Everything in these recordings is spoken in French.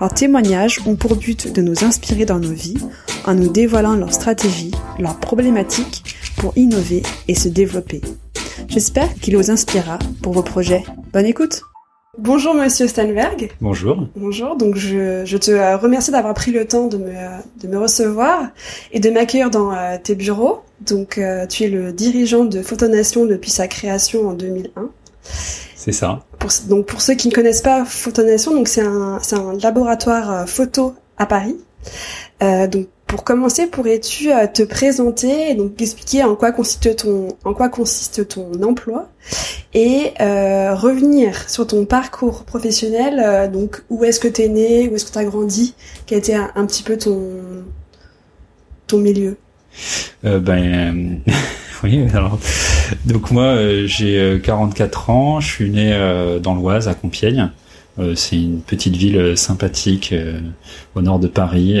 Leurs témoignages ont pour but de nous inspirer dans nos vies en nous dévoilant leurs stratégies, leurs problématiques pour innover et se développer. J'espère qu'il vous inspirera pour vos projets. Bonne écoute Bonjour Monsieur Stanberg. Bonjour. Bonjour, donc je, je te euh, remercie d'avoir pris le temps de me, euh, de me recevoir et de m'accueillir dans euh, tes bureaux. Donc tu es le dirigeant de Photonation depuis sa création en 2001. C'est ça. Pour, donc pour ceux qui ne connaissent pas Photonation, donc c'est un, c'est un laboratoire photo à Paris. Euh, donc pour commencer, pourrais-tu euh, te présenter et donc expliquer en quoi consiste ton en quoi consiste ton emploi et euh, revenir sur ton parcours professionnel. Euh, donc où est-ce que tu es né, où est-ce que tu as grandi, quel était un, un, petit peu ton ton milieu? ben oui, alors donc moi j'ai 44 ans, je suis né dans l'Oise à Compiègne. c'est une petite ville sympathique au nord de Paris.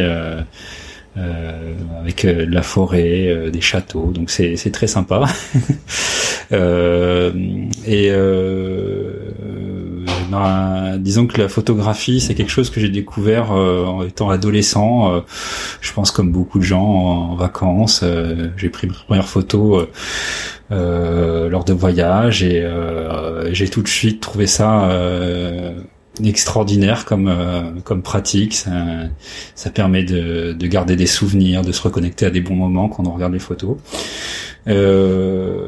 Euh, avec euh, de la forêt, euh, des châteaux, donc c'est c'est très sympa. et ben, disons que la photographie, c'est quelque chose que j'ai découvert en étant adolescent. je pense comme beaucoup de gens en, vacances, j'ai pris mes premières photos. lors de voyages et j'ai tout de suite trouvé ça extraordinaire comme euh, comme pratique. Ça, ça permet de, de, garder des souvenirs, de se reconnecter à des bons moments quand on regarde les photos. Euh,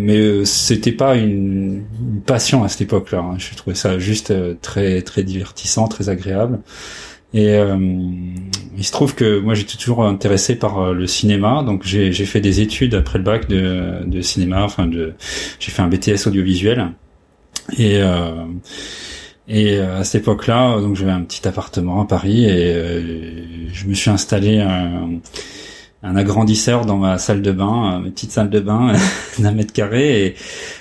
mais c'était pas une, une, passion à cette époque-là. Hein. Je trouvais ça juste euh, très très divertissant, très agréable. Et euh, il se trouve que moi j'étais toujours intéressé par euh, le cinéma, donc j'ai fait des études après le bac de, de cinéma. Enfin, de, j'ai fait un BTS audiovisuel et euh, et euh, à cette époque-là, donc j'avais un petit appartement à Paris et euh, je me suis installé un, un, agrandisseur dans ma salle de bain, ma petite salle de bain d'un mètre carré,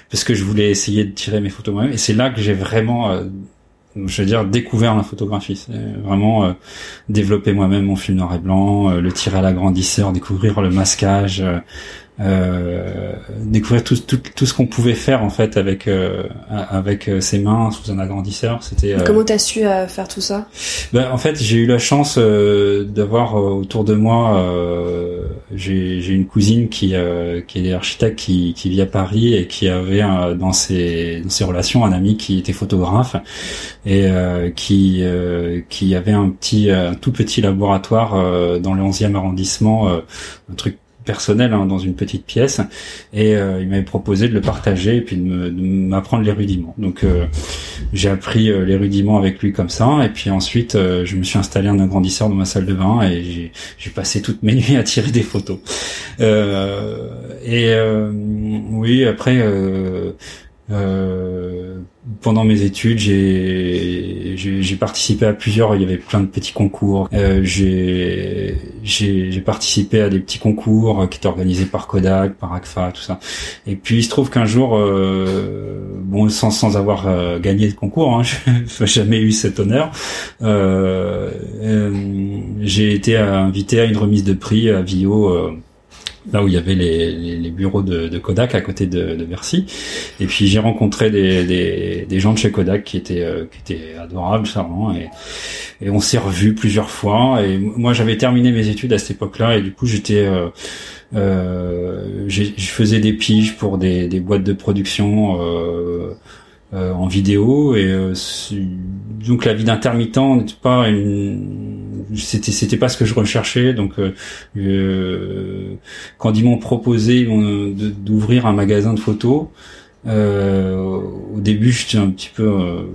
parce que je voulais essayer de tirer mes photos moi-même. Et c'est là que j'ai vraiment, euh, je veux dire, découvert la photographie. C'est vraiment développer moi-même mon film noir et blanc, le tirer à l'agrandisseur, découvrir le masquage euh, découvrir tout, tout, tout ce qu'on pouvait faire en fait avec euh, avec euh, ses mains sous un agrandisseur. C'était euh, comment t'as su faire tout ça? Ben, en fait j'ai eu la chance d'avoir autour de moi j'ai j'ai une cousine qui qui est architecte qui qui vit à Paris et qui avait dans ses dans ses relations un ami qui était photographe et qui qui avait un petit un tout petit laboratoire dans le 11e arrondissement un truc personnel hein, dans une petite pièce et euh, il m'avait proposé de le partager et puis de m'apprendre les rudiments. Donc euh, j'ai appris euh, les rudiments avec lui comme ça et puis ensuite je me suis installé un agrandisseur dans ma salle de bain et j'ai passé toutes mes nuits à tirer des photos. et oui après euh, pendant mes études, j'ai j'ai participé à plusieurs. Il y avait plein de petits concours. Euh, j'ai j'ai participé à des petits concours qui étaient organisés par Kodak, par Agfa, tout ça. Et puis il se trouve qu'un jour, euh, bon, sans sans avoir euh, gagné le concours, hein, je jamais eu cet honneur. Euh, j'ai été invité à une remise de prix à Vio là où il y avait les, bureaux de, Kodak à côté de, Bercy. Et puis j'ai rencontré des, gens de chez Kodak qui étaient euh, qui étaient adorables, charmants, et, et on s'est revus plusieurs fois. Et moi j'avais terminé mes études à cette époque-là, et du coup j'étais euh, euh, je faisais des piges pour des, des boîtes de production euh, en vidéo et euh, donc la vie d'intermittent n'était pas une c'était c'était pas ce que je recherchais. Donc euh, quand ils m'ont proposé d'ouvrir un magasin de photos au début j'étais un petit peu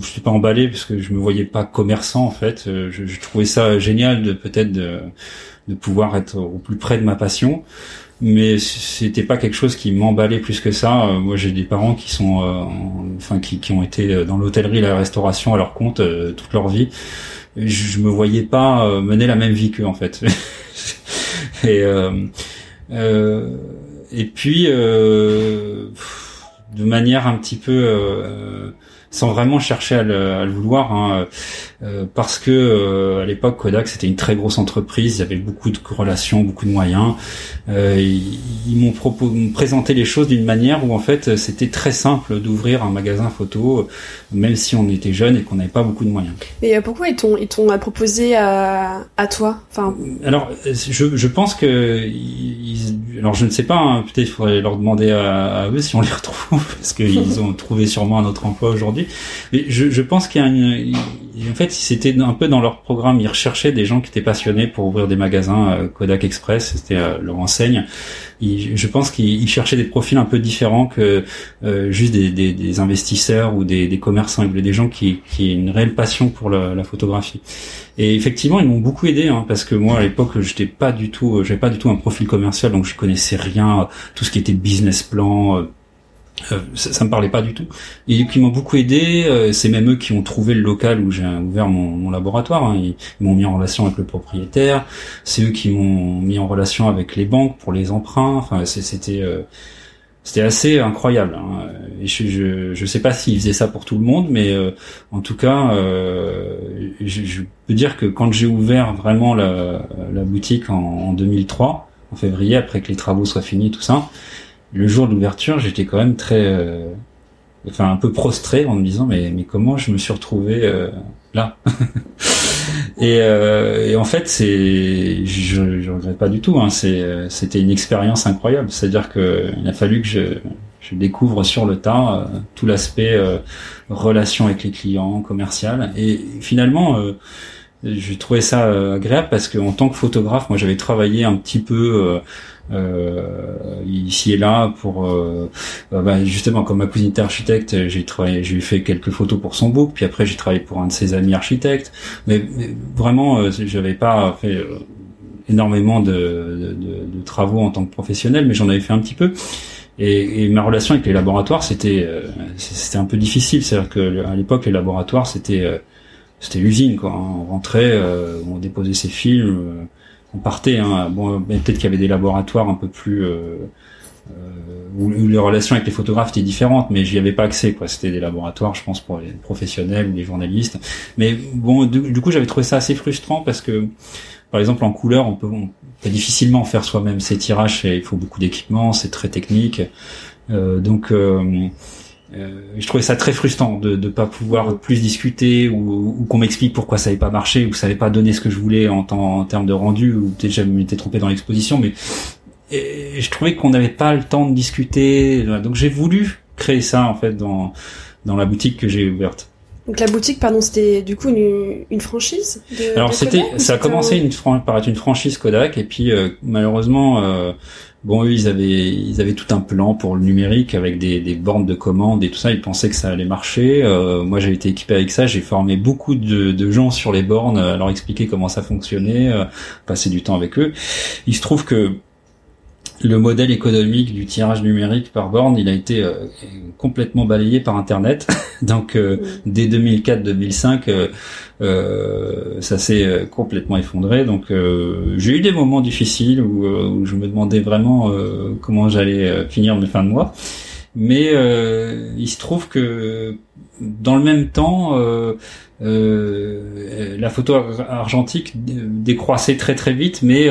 je suis pas emballé parce que je me voyais pas commerçant en fait. Je, trouvais ça génial de peut-être de pouvoir être au plus près de ma passion mais c'était pas quelque chose qui m'emballait plus que ça. Euh, moi, j'ai des parents qui sont, euh, enfin, qui, qui, ont été dans l'hôtellerie, la restauration à leur compte euh, toute leur vie. je, me voyais pas mener la même vie qu'eux en fait. et et puis de manière un petit peu sans vraiment chercher à le, à le vouloir, hein, euh, parce que euh, à l'époque Kodak c'était une très grosse entreprise, il y avait beaucoup de relations, beaucoup de moyens. Euh, ils, m'ont présenté les choses d'une manière où en fait c'était très simple d'ouvrir un magasin photo, même si on était jeune et qu'on n'avait pas beaucoup de moyens. Mais pourquoi ils t'ont ils t'ont proposé à, à toi? Enfin. Alors je, je pense que ils, alors je ne sais pas, hein, peut-être il faudrait leur demander à, à, eux si on les retrouve parce qu'ils ont trouvé sûrement un autre emploi aujourd'hui mais je, je pense qu'il y a une, en fait, c'était un peu dans leur programme. Ils recherchaient des gens qui étaient passionnés pour ouvrir des magasins euh, Kodak Express. C'était euh, leur enseigne. je pense qu'ils cherchaient des profils un peu différents que euh, juste des, investisseurs ou des, commerçants. Ils voulaient des gens qui, qui aient une réelle passion pour la, la photographie. Et effectivement, ils m'ont beaucoup aidé hein, parce que moi, à l'époque, j'étais pas du tout, j'avais pas du tout un profil commercial, donc je connaissais rien, tout ce qui était business plan euh, ça, ça, me parlait pas du tout. Et qui m'ont beaucoup aidé. Euh, c'est même eux qui ont trouvé le local où j'ai ouvert mon, laboratoire. Hein. Ils, m'ont mis en relation avec le propriétaire. C'est eux qui m'ont mis en relation avec les banques pour les emprunts. Enfin, c'était euh, c'était assez incroyable. Hein. Je, je, je sais pas s'ils faisaient ça pour tout le monde, mais en tout cas, je, je, peux dire que quand j'ai ouvert vraiment la, la boutique en, en 2003, en février, après que les travaux soient finis, tout ça le jour de l'ouverture, j'étais quand même très, euh, enfin un peu prostré en me disant mais mais comment je me suis retrouvé euh, là? Et, euh, et, en fait c'est je, je regrette pas du tout. Hein, c'est c'était une expérience incroyable. C'est-à-dire que il a fallu que je je découvre sur le tas tout l'aspect relation avec les clients, commercial et finalement j'ai trouvé ça agréable parce que en tant que photographe, moi j'avais travaillé un petit peu euh, ici et là pour euh, euh, bah, justement comme ma cousine était architecte j'ai travaillé j'ai fait quelques photos pour son book puis après j'ai travaillé pour un de ses amis architectes. Mais, vraiment j'avais pas fait énormément de, de, de, travaux en tant que professionnel mais j'en avais fait un petit peu. Et, et, ma relation avec les laboratoires c'était c'était un peu difficile. C'est à dire que à l'époque les laboratoires c'était c'était l'usine quoi. On rentrait on déposait ses films on partait. Hein. Bon, peut-être qu'il y avait des laboratoires un peu plus euh, euh, où, les relations avec les photographes étaient différentes, mais j'y avais pas accès. Quoi, c'était des laboratoires, je pense, pour les professionnels ou les journalistes. Mais bon, du, coup, j'avais trouvé ça assez frustrant parce que, par exemple, en couleur, on peut, on peut difficilement faire soi-même ses tirages. Et il faut beaucoup d'équipement, c'est très technique. Euh, donc euh, euh, je trouvais ça très frustrant de ne pas pouvoir plus discuter ou, ou qu'on m'explique pourquoi ça n'avait pas marché ou ça n'avait pas donné ce que je voulais en, en termes de rendu ou peut-être je m'étais trompé dans l'exposition mais et je trouvais qu'on n'avait pas le temps de discuter donc j'ai voulu créer ça en fait dans dans la boutique que j'ai ouverte. Donc la boutique, pardon, c'était du coup une, une franchise. De, Alors c'était, ça a commencé une, par être une franchise Kodak et puis euh, malheureusement euh, Bon, eux, ils avaient, ils avaient tout un plan pour le numérique avec des, des bornes de commande et tout ça. Ils pensaient que ça allait marcher. Euh, moi, j'ai été équipé avec ça. J'ai formé beaucoup de, de, gens sur les bornes, à leur expliquer comment ça fonctionnait, euh, passer du temps avec eux. Il se trouve que le modèle économique du tirage numérique par borne, il a été euh, complètement balayé par Internet. Donc euh, dès 2004-2005, euh, ça s'est complètement effondré. Donc j'ai eu des moments difficiles où, où je me demandais vraiment comment j'allais finir mes fins de mois. Mais il se trouve que dans le même temps, la photo argentique décroissait très très vite, mais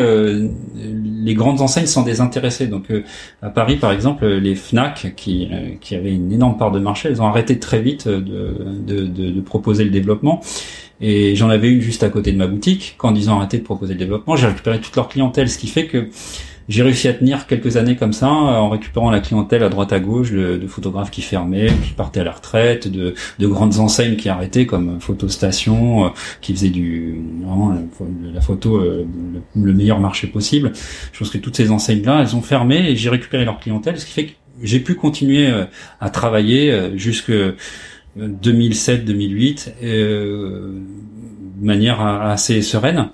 les grandes enseignes s'en désintéressaient. Donc euh, à Paris, par exemple, les Fnac, qui, qui avaient une énorme part de marché, elles ont arrêté très vite de proposer le développement. Et j'en avais une juste à côté de ma boutique. Quand ils ont arrêté de proposer le développement, j'ai récupéré toute leur clientèle, ce qui fait que j'ai réussi à tenir quelques années comme ça en récupérant la clientèle à droite à gauche de, de photographes qui fermaient, qui partaient à la retraite, de, de grandes enseignes qui arrêtaient comme Photostation, euh, qui faisaient du vraiment la, photo euh, le, meilleur marché possible. Je pense que toutes ces enseignes-là, elles ont fermé et j'ai récupéré leur clientèle, ce qui fait que j'ai pu continuer euh, à travailler jusque 2007-2008 de manière assez sereine.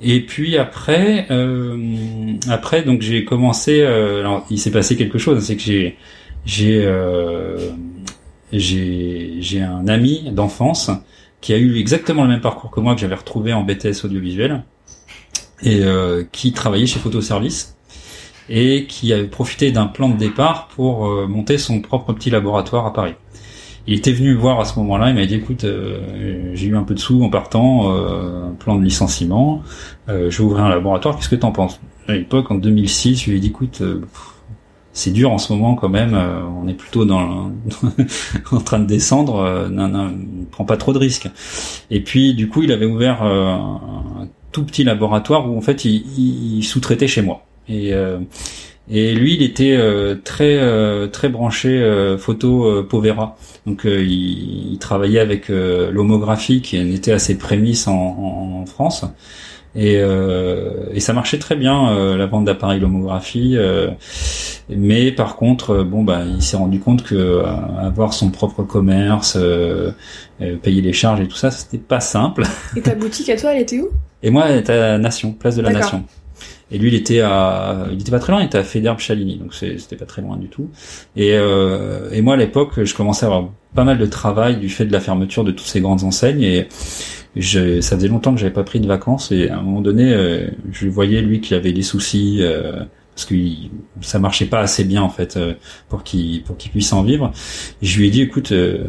Et puis après, euh, après donc j'ai commencé. Euh, alors il s'est passé quelque chose, c'est que j'ai j'ai euh, j'ai j'ai un ami d'enfance qui a eu exactement le même parcours que moi que j'avais retrouvé en BTS audiovisuel et qui travaillait chez Photoservice et qui avait profité d'un plan de départ pour monter son propre petit laboratoire à Paris il était venu me voir à ce moment-là, il m'a dit écoute, euh, j'ai eu un peu de sous en partant, euh, un plan de licenciement, euh, je vais ouvrir un laboratoire, qu'est-ce que t'en penses? À l'époque, en 2006, je lui ai dit écoute, c'est dur en ce moment quand même, on est plutôt dans en train de descendre, non, non, prends pas trop de risques. Et puis du coup, il avait ouvert un tout petit laboratoire où en fait il, il sous-traitait chez moi. Et et lui, il était euh, très euh, très branché euh, photo Povera. Donc il, il, travaillait avec l'homographie qui était à ses prémices en, en, France. Et, et, ça marchait très bien la vente d'appareils l'homographie. mais par contre, bon bah, il s'est rendu compte que avoir son propre commerce, payer les charges et tout ça, c'était pas simple. Et ta boutique à toi, elle était où? Et moi, elle était à Nation, place de la Nation. Et lui, il était à, il était pas très loin, il était à Fédère Chaligny, donc c'était pas très loin du tout. Et, euh, et moi, à l'époque, je commençais à avoir pas mal de travail du fait de la fermeture de toutes ces grandes enseignes et je, ça faisait longtemps que j'avais pas pris de vacances et à un moment donné, euh, je voyais lui qu'il avait des soucis. Euh, parce que ça marchait pas assez bien en fait euh, pour qu'il pour qu'il puisse en vivre. Et je lui ai dit écoute euh,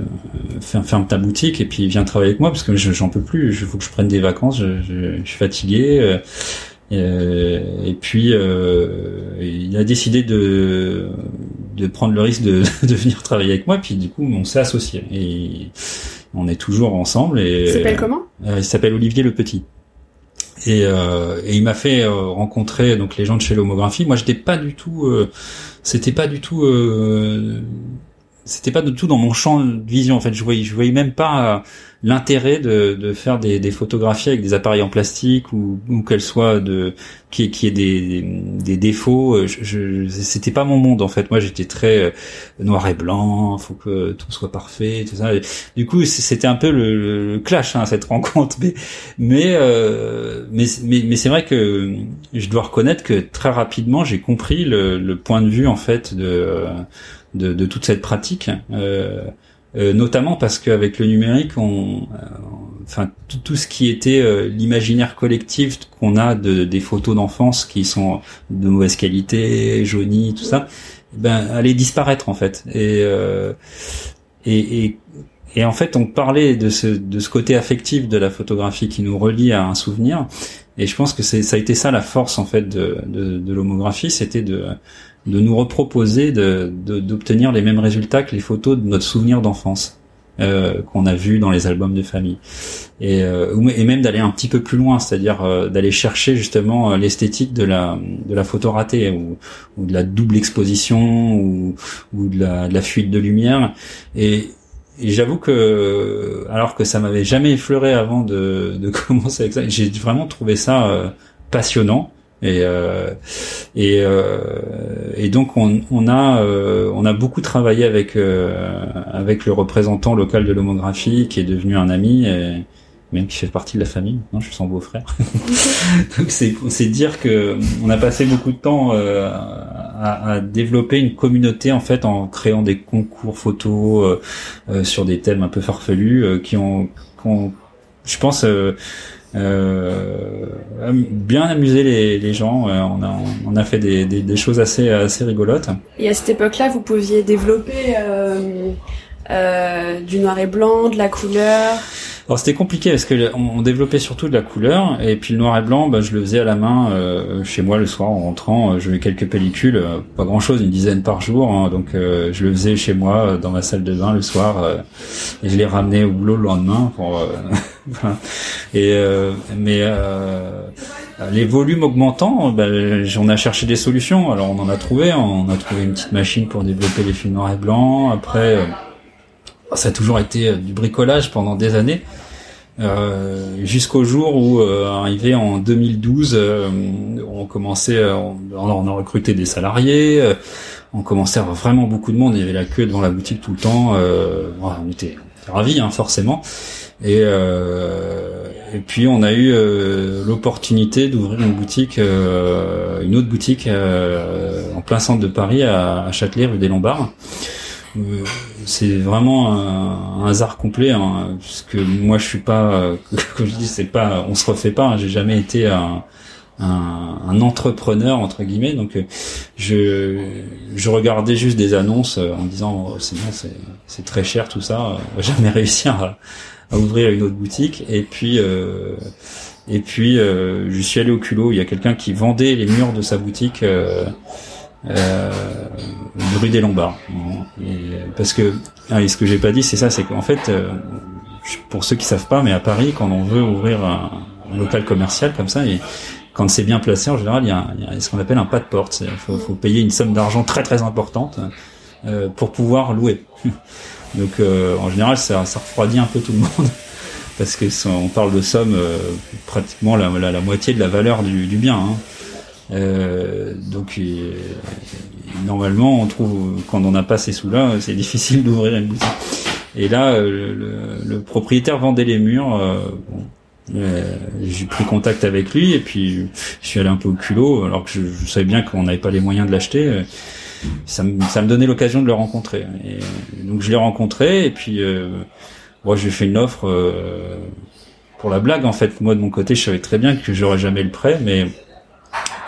ferme, ta boutique et puis viens travailler avec moi parce que j'en peux plus, il faut que je prenne des vacances, je, je, je suis fatigué. Euh, euh, et puis euh, il a décidé de de prendre le risque de, de venir travailler avec moi. Puis du coup, on s'est associé et on est toujours ensemble. Et il s'appelle comment? euh, Il s'appelle Olivier Le Petit. Et, euh, et il m'a fait euh, rencontrer donc les gens de chez l'homographie. Moi, j'étais pas du tout, c'était pas du tout, c'était pas du tout dans mon champ de vision. En fait, je voyais, je voyais même pas l'intérêt de, de faire des, des, photographies avec des appareils en plastique ou, ou qu'elles soient de qui qui ait des, des défauts euh, je, je c'était pas mon monde en fait. Moi j'étais très euh, noir et blanc faut que tout soit parfait tout ça. Du coup c'était un peu le, le clash hein, cette rencontre. Mais mais euh, mais, mais, mais c'est vrai que je dois reconnaître que très rapidement j'ai compris le, le, point de vue en fait de de, de toute cette pratique euh, euh, notamment parce qu'avec le numérique, on, euh, enfin tout, ce qui était euh, l'imaginaire collectif qu'on a de, des photos d'enfance qui sont de mauvaise qualité, jaunies, tout ça, eh ben allait disparaître en fait. Et, et, et et en fait, on parlait de ce, de ce côté affectif de la photographie qui nous relie à un souvenir. Et je pense que ça a été ça la force en fait de, de, de l'homographie, c'était de, de nous reproposer de, d'obtenir les mêmes résultats que les photos de notre souvenir d'enfance euh, qu'on a vu dans les albums de famille. Et, euh, et même d'aller un petit peu plus loin c'est-à-dire euh, d'aller chercher justement euh, l'esthétique de la de la photo ratée ou, ou de la double exposition ou, ou de, la, de la fuite de lumière. Et, et j'avoue que alors que ça m'avait jamais effleuré avant de, de commencer avec ça j'ai vraiment trouvé ça euh, passionnant. Et euh, et, euh, et donc on, on a euh, on a beaucoup travaillé avec avec le représentant local de l'homographie qui est devenu un ami même qui fait partie de la famille. Non, je suis son beau-frère. donc c'est dire que on a passé beaucoup de temps à, à, développer une communauté en fait en créant des concours photos sur des thèmes un peu farfelus qui ont, qui ont je pense euh, bien amuser les, les gens. Euh, on, a, on a fait des, des, des, choses assez, assez rigolotes. Et à cette époque-là, vous pouviez développer euh, euh, du noir et blanc, de la couleur? Alors c'était compliqué parce que on, développait surtout de la couleur et puis le noir et blanc, bah, je le faisais à la main euh, chez moi le soir en rentrant. Euh, je faisais quelques pellicules, euh, pas grand chose, une dizaine par jour. Hein, donc je le faisais chez moi dans ma salle de bain le soir et je les ramenais au boulot le lendemain. Pour, et mais les volumes augmentant, bah, on a cherché des solutions. Alors on en a trouvé. On a trouvé une petite machine pour développer les films noir et blanc. Après ça a toujours été euh, du bricolage pendant des années. Euh, jusqu'au jour où euh, arrivé en 2012 euh, on commençait on, on, a recruté des salariés on commençait à avoir vraiment beaucoup de monde il y avait la queue devant la boutique tout le temps on était, ravis hein, forcément et et puis on a eu l'opportunité d'ouvrir une boutique une autre boutique en plein centre de Paris à Châtelet rue des Lombards c'est vraiment un, hasard complet, hein, parce que moi je suis pas, comme je dis, c'est pas, on se refait pas. Hein, j'ai jamais été un, un, un, entrepreneur entre guillemets, donc je, je regardais juste des annonces en disant oh, c'est bon, c'est très cher tout ça, jamais réussi à, à, ouvrir une autre boutique. Et puis euh, et puis euh, je suis allé au culot. Il y a quelqu'un qui vendait les murs de sa boutique. Euh, euh, rue des Lombards. Et, parce que ah, ce que j'ai pas dit, c'est ça, c'est qu'en fait, euh, pour ceux qui savent pas, mais à Paris, quand on veut ouvrir un, local commercial comme ça, et quand c'est bien placé, en général, il y a, ce qu'on appelle un pas de porte. Il faut, faut, payer une somme d'argent très très importante euh, pour pouvoir louer. Donc, euh, en général, ça, refroidit un peu tout le monde parce que on parle de sommes euh, pratiquement la, la, moitié de la valeur du, bien. Hein. Donc normalement, on trouve quand on n'a pas ces sous-là, c'est difficile d'ouvrir une boutique. Et là, euh, le, le, propriétaire vendait les murs. Euh, euh, j'ai pris contact avec lui et puis je suis allé un peu au culot alors que je, savais bien qu'on n'avait pas les moyens de l'acheter. Ça me, ça me donnait l'occasion de le rencontrer. Et donc je l'ai rencontré et puis moi j'ai fait une offre pour la blague en fait. Moi de mon côté, je savais très bien que j'aurais jamais le prêt, mais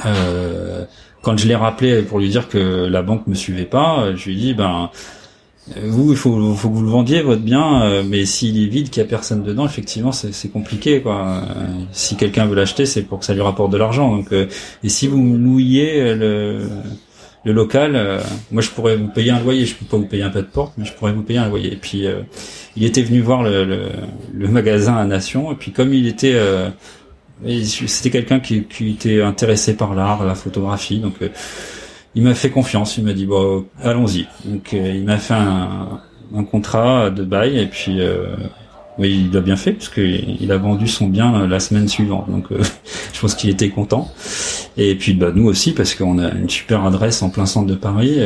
euh, quand je l'ai rappelé pour lui dire que la banque me suivait pas, je lui ai dit ben vous, il faut, faut que vous le vendiez votre bien, euh, mais s'il est vide, qu'il y a personne dedans, effectivement, c'est compliqué quoi. si quelqu'un veut l'acheter, c'est pour que ça lui rapporte de l'argent. Donc, euh, et si vous louiez le, le local, moi je pourrais vous payer un loyer. Je peux pas vous payer un pas de porte, mais je pourrais vous payer un loyer. Et puis, il était venu voir le, le, le, magasin à Nation, et puis comme il était c'était quelqu'un qui, qui, était intéressé par l'art, la photographie, donc euh, il m'a fait confiance. Il m'a dit bon, allons-y. Donc euh, il m'a fait un, un, contrat de bail et puis euh, oui, il a bien fait parce il a vendu son bien la semaine suivante. Donc je pense qu'il était content. Et puis bah nous aussi parce qu'on a une super adresse en plein centre de Paris.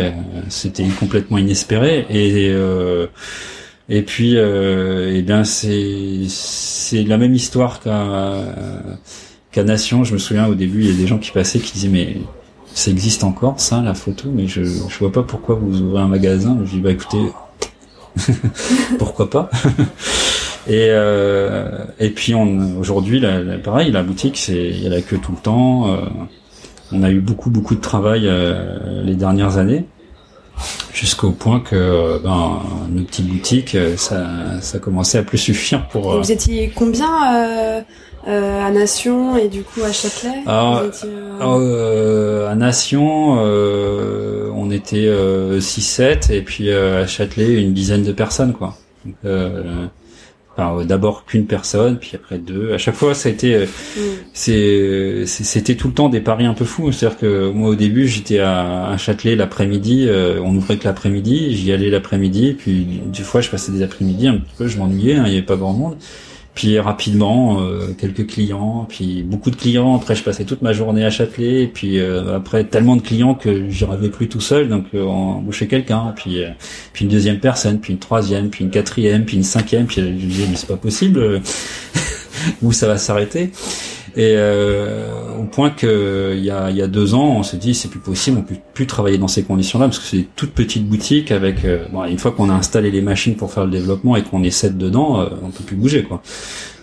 C'était complètement inespéré et et puis, euh, eh bien, c'est c'est la même histoire qu'à qu'à Nation. Je me souviens au début, il y a des gens qui passaient qui disaient mais ça existe encore ça, la photo, mais je je vois pas pourquoi vous ouvrez un magasin. Je dis bah écoutez, pourquoi pas? Et, euh, et puis aujourd'hui, pareil, la boutique, c'est il y a la queue tout le temps. Euh, on a eu beaucoup beaucoup de travail euh, les dernières années jusqu'au point que ben, nos petites boutiques, ça, ça commençait à plus suffire pour. Et vous étiez combien euh, euh, à Nation et du coup à Châtelet ah, euh, À Nation, on était 6-7 et puis à Châtelet une dizaine de personnes quoi. Donc, Enfin, d'abord qu'une personne, puis après deux. À chaque fois, ça a été, euh, mm. c'était tout le temps des paris un peu fous. C'est-à-dire que moi, au début, j'étais à, à Châtelet l'après-midi. Euh, on ouvrait que l'après-midi. J'y allais l'après-midi. Puis des fois, je passais des après-midi un peu. Je m'ennuyais. Hein, il n'y avait pas grand monde. Puis rapidement, euh, quelques clients, puis beaucoup de clients. Après, je passais toute ma journée à Châtelet. Et puis euh, après, tellement de clients que j'y arrivais plus tout seul. Donc, euh, on embauchait quelqu'un. Puis, puis une deuxième personne, puis une troisième, puis une quatrième, puis une cinquième. Puis je me disais, mais c'est pas possible. Où ça va s'arrêter? Et euh, au point que il y a, y a deux ans, on s'est dit c'est plus possible, on peut plus travailler dans ces conditions-là parce que c'est toute petite boutique avec euh, bon, une fois qu'on a installé les machines pour faire le développement et qu'on est sept dedans, euh, on peut plus bouger quoi.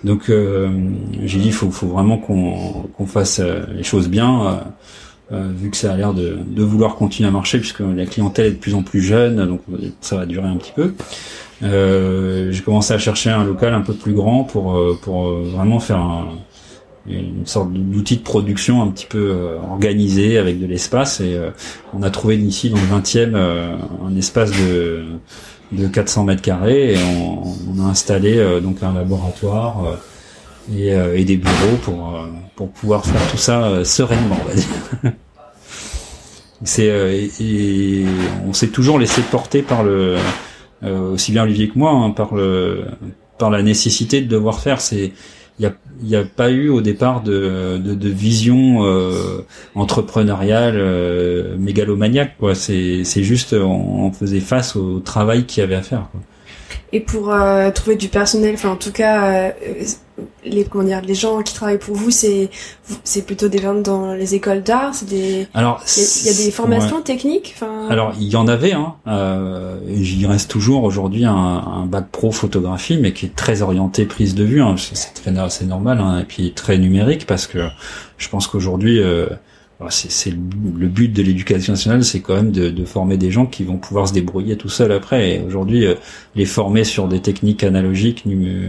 Donc euh, j'ai dit faut, faut vraiment qu'on fasse les choses bien. vu que ça a l'air de, de, vouloir continuer à marcher puisque la clientèle est de plus en plus jeune, donc ça va durer un petit peu. Euh, j'ai commencé à chercher un local un peu plus grand pour pour vraiment faire un, une sorte d'outil de production un petit peu euh, organisé avec de l'espace et euh, on a trouvé ici dans le 20e euh, un espace de de 400 mètres carrés et on, a installé donc un laboratoire et, des bureaux pour pour pouvoir faire tout ça sereinement on va dire. c'est on s'est toujours laissé porter par le aussi bien Olivier que moi hein, par le par la nécessité de devoir faire c'est il n'y a, a, pas eu au départ de, de, de vision euh, entrepreneuriale euh, mégalomaniaque quoi c'est juste on, faisait face au travail qu'il y avait à faire quoi. Et pour euh, trouver du personnel, enfin en tout cas, euh, les comment dire, les gens qui travaillent pour vous, c'est c'est plutôt des gens dans les écoles d'art, c'est des. Alors il y, a des formations techniques. Enfin. Alors il y en avait, hein. Euh, J'y reste toujours aujourd'hui un, un, bac pro photographie, mais qui est très orienté prise de vue. Hein. C'est normal, hein, et puis très numérique parce que je pense qu'aujourd'hui. Euh, c'est le but de l'éducation nationale, c'est quand même de, former des gens qui vont pouvoir se débrouiller tout seuls après. Aujourd'hui, euh, les former sur des techniques analogiques,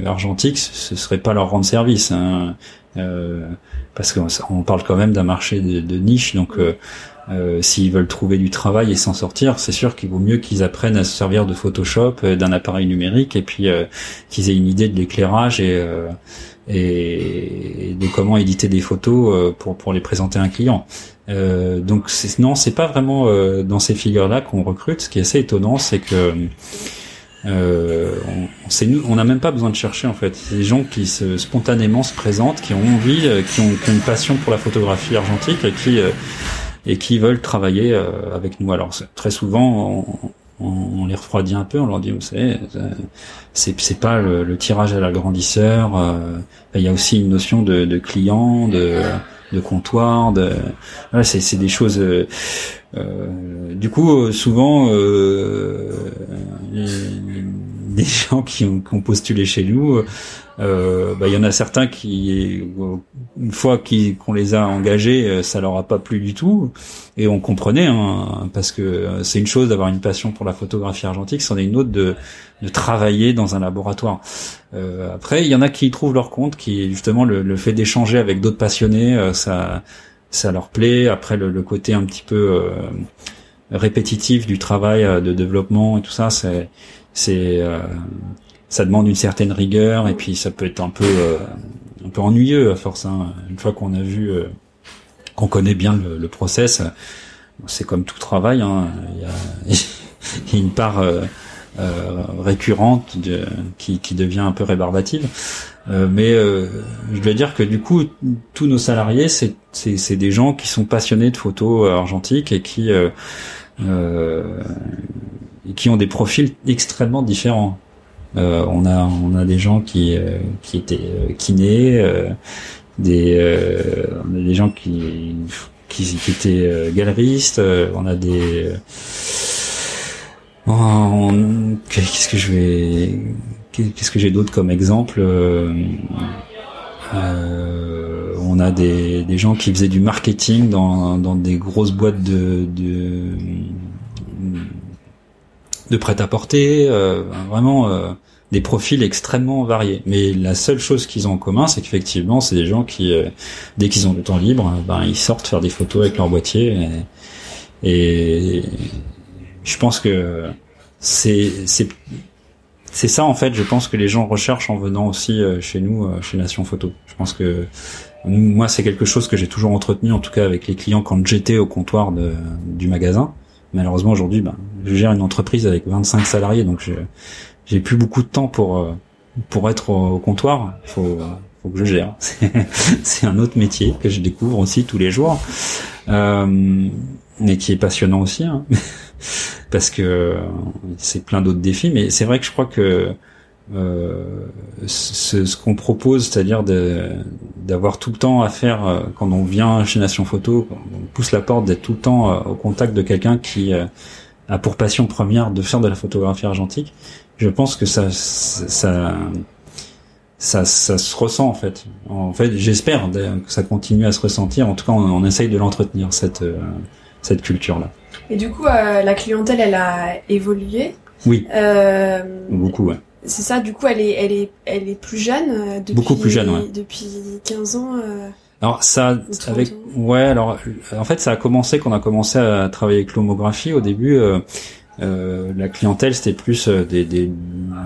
argentiques, ce serait pas leur rendre service, hein. euh, parce qu'on parle quand même d'un marché de, niche. Donc, euh, euh, s'ils veulent trouver du travail et s'en sortir, c'est sûr qu'il vaut mieux qu'ils apprennent à se servir de Photoshop, euh, d'un appareil numérique, et puis qu'ils aient une idée de l'éclairage et et de comment éditer des photos euh, pour pour les présenter à un client. Euh, donc non, c'est pas vraiment euh, dans ces figures-là qu'on recrute. Ce qui est assez étonnant, c'est que euh, on, nous, on n'a même pas besoin de chercher en fait. C'est des gens qui se, spontanément se présentent, qui ont envie, euh, qui ont, qui ont une passion pour la photographie argentique et qui et qui veulent travailler avec nous. Alors très souvent, on, les refroidit un peu, on leur dit, vous savez, c'est c'est pas le, tirage à l'agrandisseur. Euh, il y a aussi une notion de, client, de comptoir, de voilà, c'est des choses. Euh, euh du coup, souvent, euh, les, les, gens qui ont, qui ont postulé chez nous euh, bah, il y en a certains qui, une fois qu'on les a engagés, euh, ça leur a pas plu du tout. Et on comprenait, hein, parce que c'est une chose d'avoir une passion pour la photographie argentique, c'en est une autre de, de travailler dans un laboratoire. Euh, après, il y en a qui trouvent leur compte, qui justement le, le fait d'échanger avec d'autres passionnés, euh, ça, ça leur plaît. Après, le, le côté un petit peu répétitif du travail de développement et tout ça, c'est, c'est ça demande une certaine rigueur et puis ça peut être un peu euh, un peu ennuyeux à force. Hein. Une fois qu'on a vu, euh, qu'on connaît bien le, le process, c'est comme tout travail. Hein. Il, y a, y a, une part euh, récurrente de, qui, qui, devient un peu rébarbative. mais je dois dire que du coup, tous nos salariés, c'est des gens qui sont passionnés de photos argentiques et qui qui ont des profils extrêmement différents. Euh, on a on a des gens qui euh, qui étaient euh, kinés, des on a des gens qui qui, qui étaient galeristes, on a des qu'est-ce que je vais qu'est-ce que j'ai d'autre comme exemple on a des, des gens qui faisaient du marketing dans, dans des grosses boîtes de, de de prêt-à-porter, euh, vraiment euh, des profils extrêmement variés. Mais la seule chose qu'ils ont en commun, c'est qu'effectivement, c'est des gens qui, euh, dès qu'ils ont du temps libre, ben ils sortent faire des photos avec leur boîtier. Et, je pense que c'est c'est ça en fait. Je pense que les gens recherchent en venant aussi chez nous, chez Nation Photo. Je pense que moi, c'est quelque chose que j'ai toujours entretenu, en tout cas avec les clients quand j'étais au comptoir de, du magasin. Malheureusement, aujourd'hui, ben, je gère une entreprise avec 25 salariés, donc j'ai plus beaucoup de temps pour euh, pour être au comptoir. Faut faut que je gère. C'est un autre métier que je découvre aussi tous les jours, euh, et qui est passionnant aussi, hein. parce que c'est plein d'autres défis. Mais c'est vrai que je crois que euh, ce, ce qu'on propose, c'est-à-dire d'avoir tout le temps à faire euh, quand on vient chez Nation Photo, on pousse la porte d'être tout le temps euh, au contact de quelqu'un qui a pour passion première de faire de la photographie argentique. Je pense que ça, ça, ça, ça se ressent en fait. En fait, j'espère que ça continue à se ressentir. En tout cas, on, on essaye de l'entretenir cette cette culture là. Et du coup, la clientèle, elle a évolué? Oui. Beaucoup, ouais. C'est ça, du coup, elle est, elle est, elle est plus jeune. Euh, depuis, Beaucoup plus jeune, ouais. Depuis 15 ans. Euh, alors ça, avec, ouais, alors en fait, ça a commencé quand on a commencé à travailler avec l'homographie. Au début, euh, euh, la clientèle c'était plus des, des,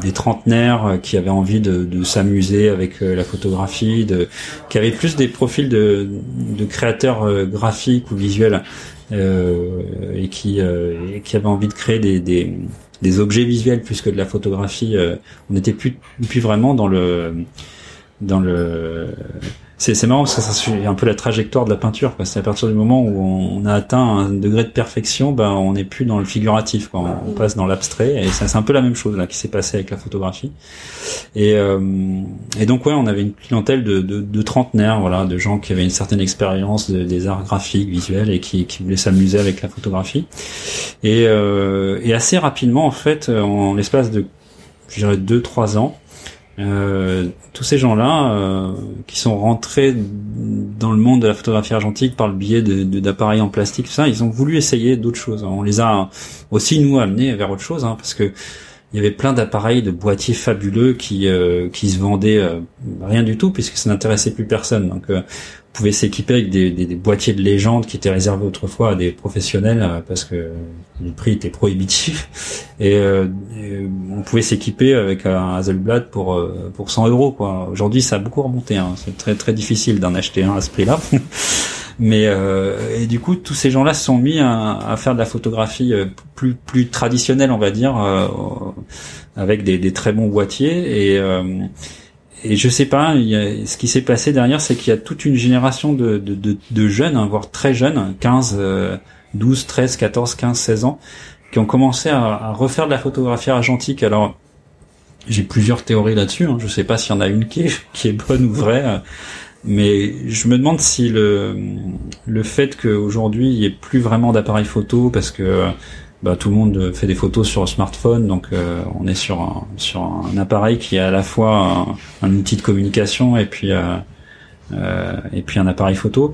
des, trentenaires qui avaient envie de, de s'amuser avec la photographie, de, qui avaient plus des profils de, de créateurs graphiques ou visuels et qui, et qui avaient envie de créer des, des des objets visuels plus que de la photographie. Euh, on n'était plus, plus vraiment dans le dans le c'est marrant parce que ça suit un peu la trajectoire de la peinture. C'est à partir du moment où on a atteint un degré de perfection, ben on n'est plus dans le figuratif. Quoi. On, passe dans l'abstrait et c'est un peu la même chose là qui s'est passé avec la photographie. Et, euh, et donc ouais, on avait une clientèle de, de, de, trentenaires, voilà, de gens qui avaient une certaine expérience des arts graphiques, visuels et qui, qui voulaient s'amuser avec la photographie. Et, euh, et assez rapidement en fait, en l'espace de je dirais deux trois ans euh, tous ces gens-là euh, qui sont rentrés dans le monde de la photographie argentique par le biais d'appareils en plastique, ça, ils ont voulu essayer d'autres choses. On les a aussi nous amenés vers autre chose, hein, parce que il y avait plein d'appareils, de boîtiers fabuleux qui euh, se vendaient euh, rien du tout puisque ça n'intéressait plus personne. Pouvait s'équiper avec des, des, des, boîtiers de légende qui étaient réservés autrefois à des professionnels parce que le prix était prohibitif et, on pouvait s'équiper avec un Hasselblad pour pour 100 euros quoi. Aujourd'hui ça a beaucoup remonté. Hein. C'est très très difficile d'en acheter un à ce prix-là. Mais euh, et du coup, tous ces gens-là se sont mis à, à, faire de la photographie euh, plus plus traditionnelle, on va dire, euh, avec des, des, très bons boîtiers. Et euh, et je sais pas, y ce qui s'est passé derrière, c'est qu'il y a toute une génération de, de, de, jeunes, hein, voire très jeunes, 15, 12, 13, 14, 15, 16 ans, qui ont commencé à, refaire de la photographie argentique. Alors j'ai plusieurs théories là-dessus. Hein. Je sais pas s'il y en a une qui est, bonne ou vraie. Mais je me demande si le, le fait qu'aujourd'hui il n'y ait plus vraiment d'appareil photo parce que bah, tout le monde fait des photos sur smartphone, donc euh, on est sur un, sur un appareil qui est à la fois un, outil de communication et puis euh, euh, et puis un appareil photo.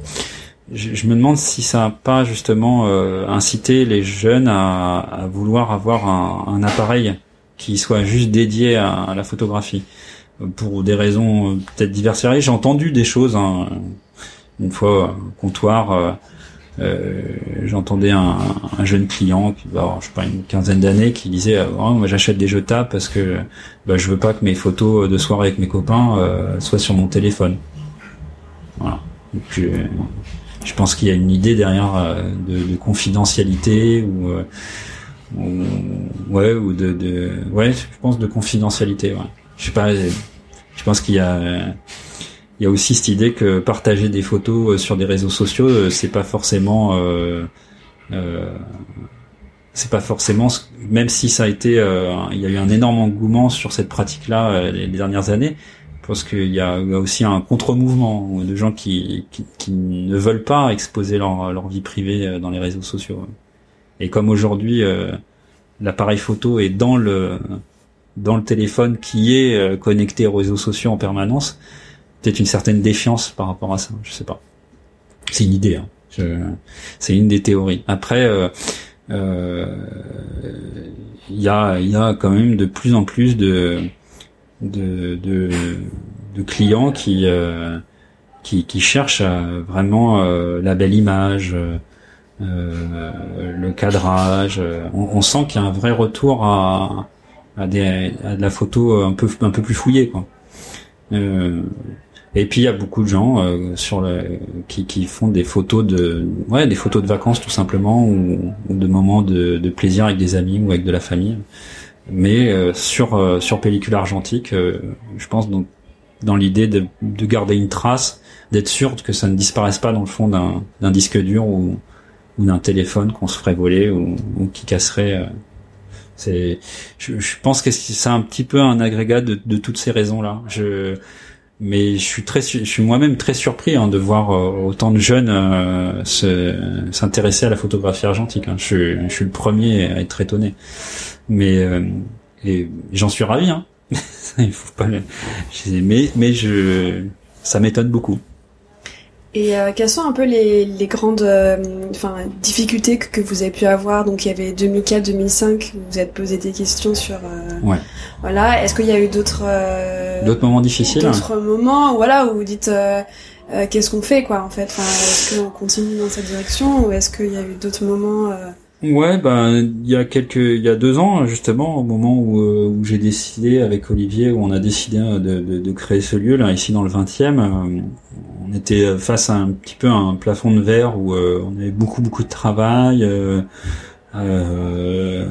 Je, je me demande si ça n'a pas justement euh, incité les jeunes à, à vouloir avoir un, un, appareil qui soit juste dédié à, à la photographie pour des raisons euh, peut-être diverses J'ai entendu des choses. Hein. Une fois, comptoir, euh, euh, j'entendais un, un, jeune client qui je sais pas, une quinzaine d'années, qui disait euh, oh, moi j'achète des jetables parce que bah, je veux pas que mes photos de soirée avec mes copains euh, soient sur mon téléphone. Voilà. Donc, je, je pense qu'il y a une idée derrière de, de confidentialité ou, ou, ouais ou de, de ouais je pense de confidentialité. Ouais je sais pas, je pense qu'il y a, il y a aussi cette idée que partager des photos euh, sur des réseaux sociaux, euh, c'est pas forcément, euh, euh, c'est pas forcément, même si ça a été, il y a eu un énorme engouement sur cette pratique-là les, dernières années. Pense qu'il y, a aussi un contre-mouvement de gens qui, qui, qui, ne veulent pas exposer leur, leur vie privée dans les réseaux sociaux. Et comme aujourd'hui, l'appareil photo est dans le dans le téléphone qui est euh, connecté aux réseaux sociaux en permanence, peut-être une certaine défiance par rapport à ça. Je sais pas. C'est une idée. Hein. C'est une des théories. Après, euh, euh, il y a quand même de plus en plus de clients qui, qui qui cherchent vraiment la belle image. le cadrage, on, sent qu'il y a un vrai retour à, de la photo un peu un peu plus fouillée quoi. Euh, et puis il y a beaucoup de gens euh, sur le, qui, qui font des photos de ouais des photos de vacances tout simplement ou, de moments de, de, plaisir avec des amis ou avec de la famille. Mais euh, sur euh, sur pellicule argentique, je pense donc dans l'idée de, de, garder une trace, d'être sûr que ça ne disparaisse pas dans le fond d'un disque dur ou, ou d'un téléphone qu'on se ferait voler ou, ou qui casserait c'est, je, je, pense que c'est un petit peu un agrégat de, de toutes ces raisons-là. Je, mais je suis très, je suis moi-même très surpris hein, de voir euh, autant de jeunes euh, s'intéresser à la photographie argentique. Hein. Je, je, suis le premier à être étonné, mais euh, et j'en suis ravi. Hein. Mais mais je, ça m'étonne beaucoup. Et euh, quelles sont un peu les, les grandes euh, enfin, difficultés que, que, vous avez pu avoir? Donc il y avait 2004-2005, vous êtes posé des questions sur... Euh, ouais. Voilà, est-ce qu'il y a eu d'autres... d'autres moments difficiles? D'autres moments voilà, où vous dites qu'est-ce qu'on fait quoi en fait? Enfin, Est-ce qu'on continue dans cette direction ou est-ce qu'il y a eu d'autres moments Ouais, ben il y a quelques, il y a deux ans justement, au moment où, où j'ai décidé avec Olivier, où on a décidé de, de, de, créer ce lieu là ici dans le 20e, on était face à un petit peu un plafond de verre où euh, on avait beaucoup beaucoup de travail, euh, euh,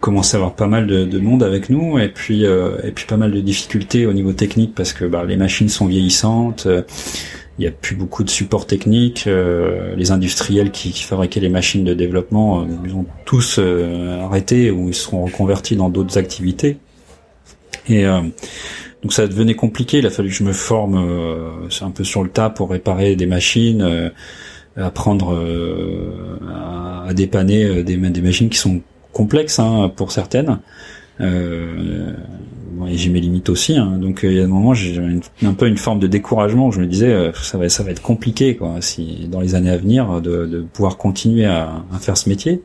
commençait à avoir pas mal de, de, monde avec nous et puis et puis pas mal de difficultés au niveau technique parce que bah, les machines sont vieillissantes il y a plus beaucoup de support technique. Euh, les industriels qui, fabriquaient les machines de développement, euh, ils ont tous euh, arrêté ou ils seront reconvertis dans d'autres activités. Et donc ça devenait compliqué. Il a fallu que je me forme c'est un peu sur le tas pour réparer des machines, apprendre à, à, dépanner des, des, machines qui sont complexes hein, pour certaines. Euh, et j'ai mes limites aussi. Hein. Donc euh, il y a un moment, j'ai un peu une forme de découragement. Où je me disais, euh, ça va, ça va être compliqué, quoi, si dans les années à venir, de, de pouvoir continuer à, à, faire ce métier.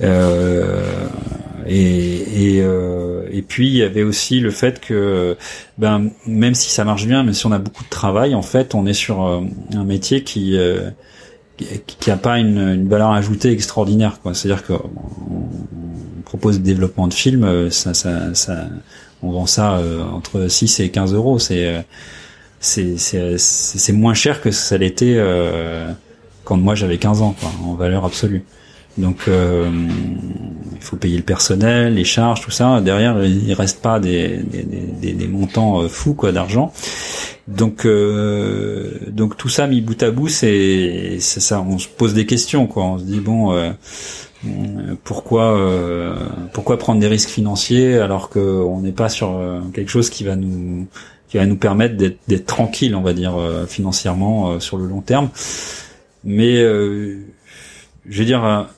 Euh, et et, euh, et puis il y avait aussi le fait que, ben même si ça marche bien, même si on a beaucoup de travail, en fait, on est sur un métier qui qui a pas une, une valeur ajoutée extraordinaire, quoi. C'est-à-dire que propose des développements de films, euh, ça, ça, ça, on vend ça euh, entre 6 et 15 euros. Euh, c'est, c'est, c'est, moins cher que ça l'était quand moi j'avais 15 ans, quoi, en valeur absolue. Donc il faut payer le personnel, les charges, tout ça. Derrière, il reste pas des, montants fous quoi d'argent. Donc donc tout ça mis bout à bout, c'est, ça. On se pose des questions quoi. On se dit bon pourquoi euh, pourquoi prendre des risques financiers alors qu'on n'est pas sur euh, quelque chose qui va nous qui va nous permettre d'être tranquille on va dire euh, financièrement sur le long terme mais je veux dire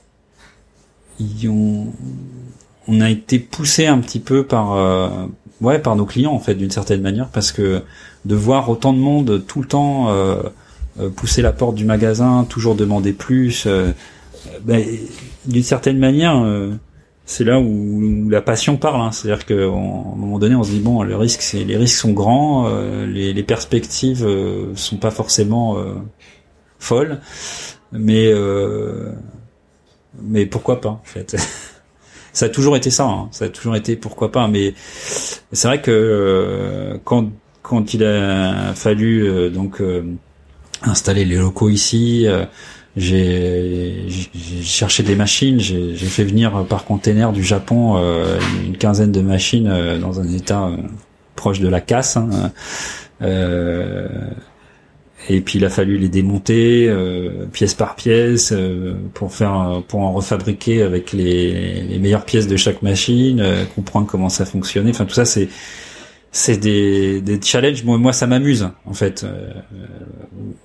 on, a été poussé un petit peu par ouais par nos clients en fait d'une certaine manière parce que de voir autant de monde tout le temps pousser la porte du magasin toujours demander plus ben, d'une certaine manière, euh, c'est là où, la passion parle. Hein. C'est-à-dire qu'à un moment donné, on se dit bon, le risque, c'est les risques sont grands, euh, les, les, perspectives euh, sont pas forcément euh, folles, mais mais pourquoi pas en fait. ça a toujours été ça. Hein. Ça a toujours été pourquoi pas. Mais c'est vrai que quand quand il a fallu donc installer les locaux ici j'ai cherché des machines, j'ai fait venir par container du Japon euh, une quinzaine de machines euh, dans un état euh, proche de la casse. Hein, et puis il a fallu les démonter pièce par pièce pour faire pour en refabriquer avec les, les meilleures pièces de chaque machine, comprendre comment ça fonctionnait. Enfin tout ça c'est c'est des, des challenges. Moi, moi ça m'amuse en fait. Euh,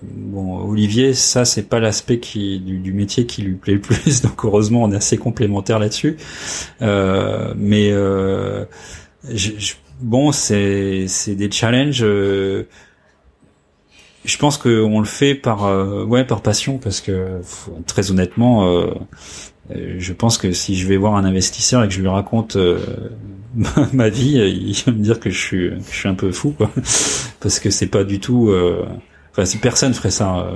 bon, Olivier, ça c'est pas l'aspect qui du, du, métier qui lui plaît le plus. Donc heureusement, on est assez complémentaires là-dessus. Euh, mais euh, je, bon, c'est c'est des challenges. Euh, je pense qu'on le fait par euh, ouais par passion parce que très honnêtement euh, je pense que si je vais voir un investisseur et que je lui raconte euh, ma vie, euh, il va me dire que je suis, je suis un peu fou, quoi. parce que c'est pas du tout. Enfin, si personne ferait ça,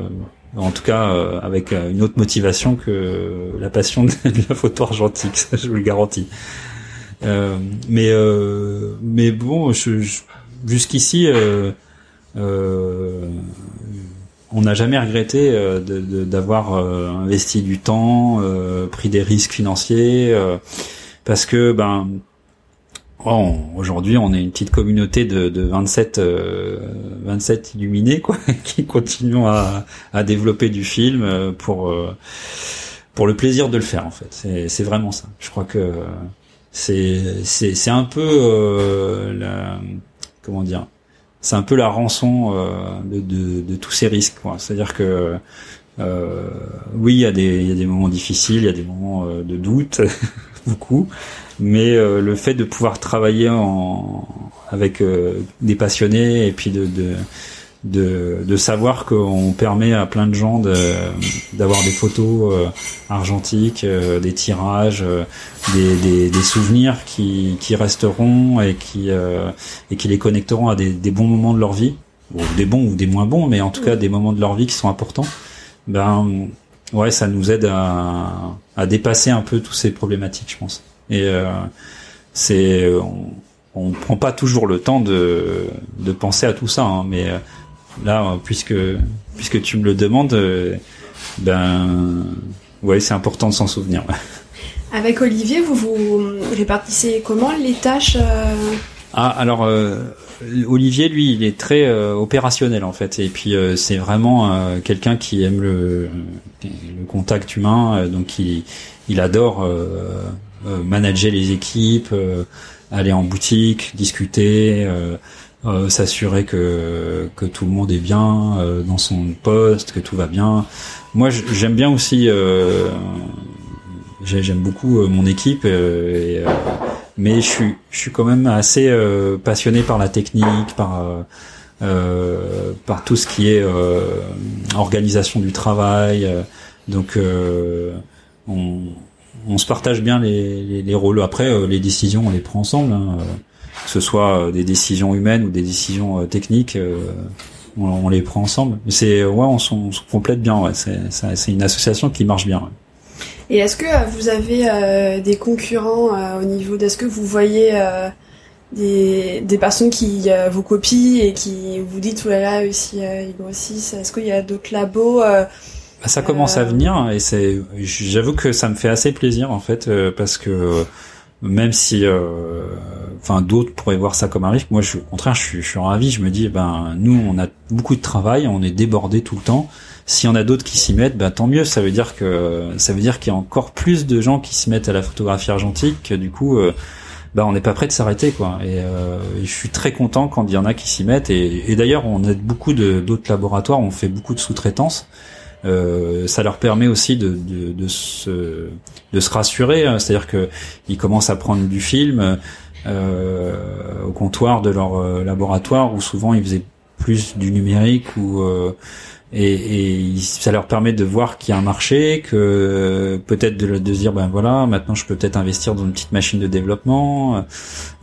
en tout cas avec une autre motivation que la passion de, la photo argentique, ça je vous le garantis. mais mais bon, je, jusqu'ici. Euh, on n'a jamais regretté euh, d'avoir euh, investi du temps, euh, pris des risques financiers, parce que ben aujourd'hui on est une petite communauté de, de 27 27 illuminés quoi, qui continuent à, à développer du film pour pour le plaisir de le faire en fait. C'est vraiment ça. Je crois que c'est c'est un peu la, comment dire c'est un peu la rançon euh, de, de, de, tous ces risques. C'est-à-dire que euh, oui, il y, a des, y a des moments difficiles, il y a des moments euh, de doute, beaucoup, mais euh, le fait de pouvoir travailler en, avec euh, des passionnés et puis de, de de, de savoir qu'on permet à plein de gens d'avoir des photos euh, argentiques, euh, des tirages, euh, des, des, des, souvenirs qui, qui resteront et qui, et qui les connecteront à des, des bons moments de leur vie, ou des bons ou des moins bons, mais en tout cas des moments de leur vie qui sont importants. Ben ouais, ça nous aide à, à dépasser un peu toutes ces problématiques, je pense. Et c'est on, on prend pas toujours le temps de, de penser à tout ça, hein, mais là, puisque puisque tu me le demandes, euh, ben ouais, c'est important de s'en souvenir. Avec Olivier, vous vous répartissez comment les tâches Ah, alors Olivier, lui, il est très opérationnel en fait, et puis c'est vraiment quelqu'un qui aime le, le contact humain, donc il, il adore manager les équipes, aller en boutique, discuter. Euh, s'assurer que que tout le monde est bien euh, dans son poste, que tout va bien. Moi, j'aime bien aussi. Euh, j'aime beaucoup mon équipe, et, mais je suis je suis quand même assez passionné par la technique, par par tout ce qui est organisation du travail. donc on on se partage bien les, les, les rôles. Après, les décisions, on les prend ensemble. Hein que ce soit euh, des décisions humaines ou des décisions euh, techniques, euh, on, les prend ensemble. C'est ouais, on, se complète bien. Ouais. C'est une association qui marche bien. Et est-ce que vous avez des concurrents au niveau d'est-ce que vous voyez des, des personnes qui vous copient et qui vous dites voilà aussi ils grossissent Est-ce qu'il y a d'autres labos bah, Ça commence à venir et c'est j'avoue que ça me fait assez plaisir en fait parce que même si euh, enfin d'autres pourraient voir ça comme un risque. Moi je au contraire je suis, je suis ravi. Je me dis ben nous on a beaucoup de travail on est débordé tout le temps. S'il y en a d'autres qui s'y mettent ben tant mieux. Ça veut dire que ça veut dire qu'il y a encore plus de gens qui se mettent à la photographie argentique du coup euh, ben on n'est pas prêt de s'arrêter quoi. Et euh, je suis très content quand il y en a qui s'y mettent. Et, et d'ailleurs on aide beaucoup de d'autres laboratoires on fait beaucoup de sous-traitance euh, ça leur permet aussi de, de, de, se, de se rassurer, hein. c'est-à-dire que ils commencent à prendre du film euh, au comptoir de leur euh, laboratoire où souvent ils faisaient plus du numérique ou euh, et, et, ça leur permet de voir qu'il y a un marché, que peut-être de, de se dire ben voilà maintenant je peux peut-être investir dans une petite machine de développement,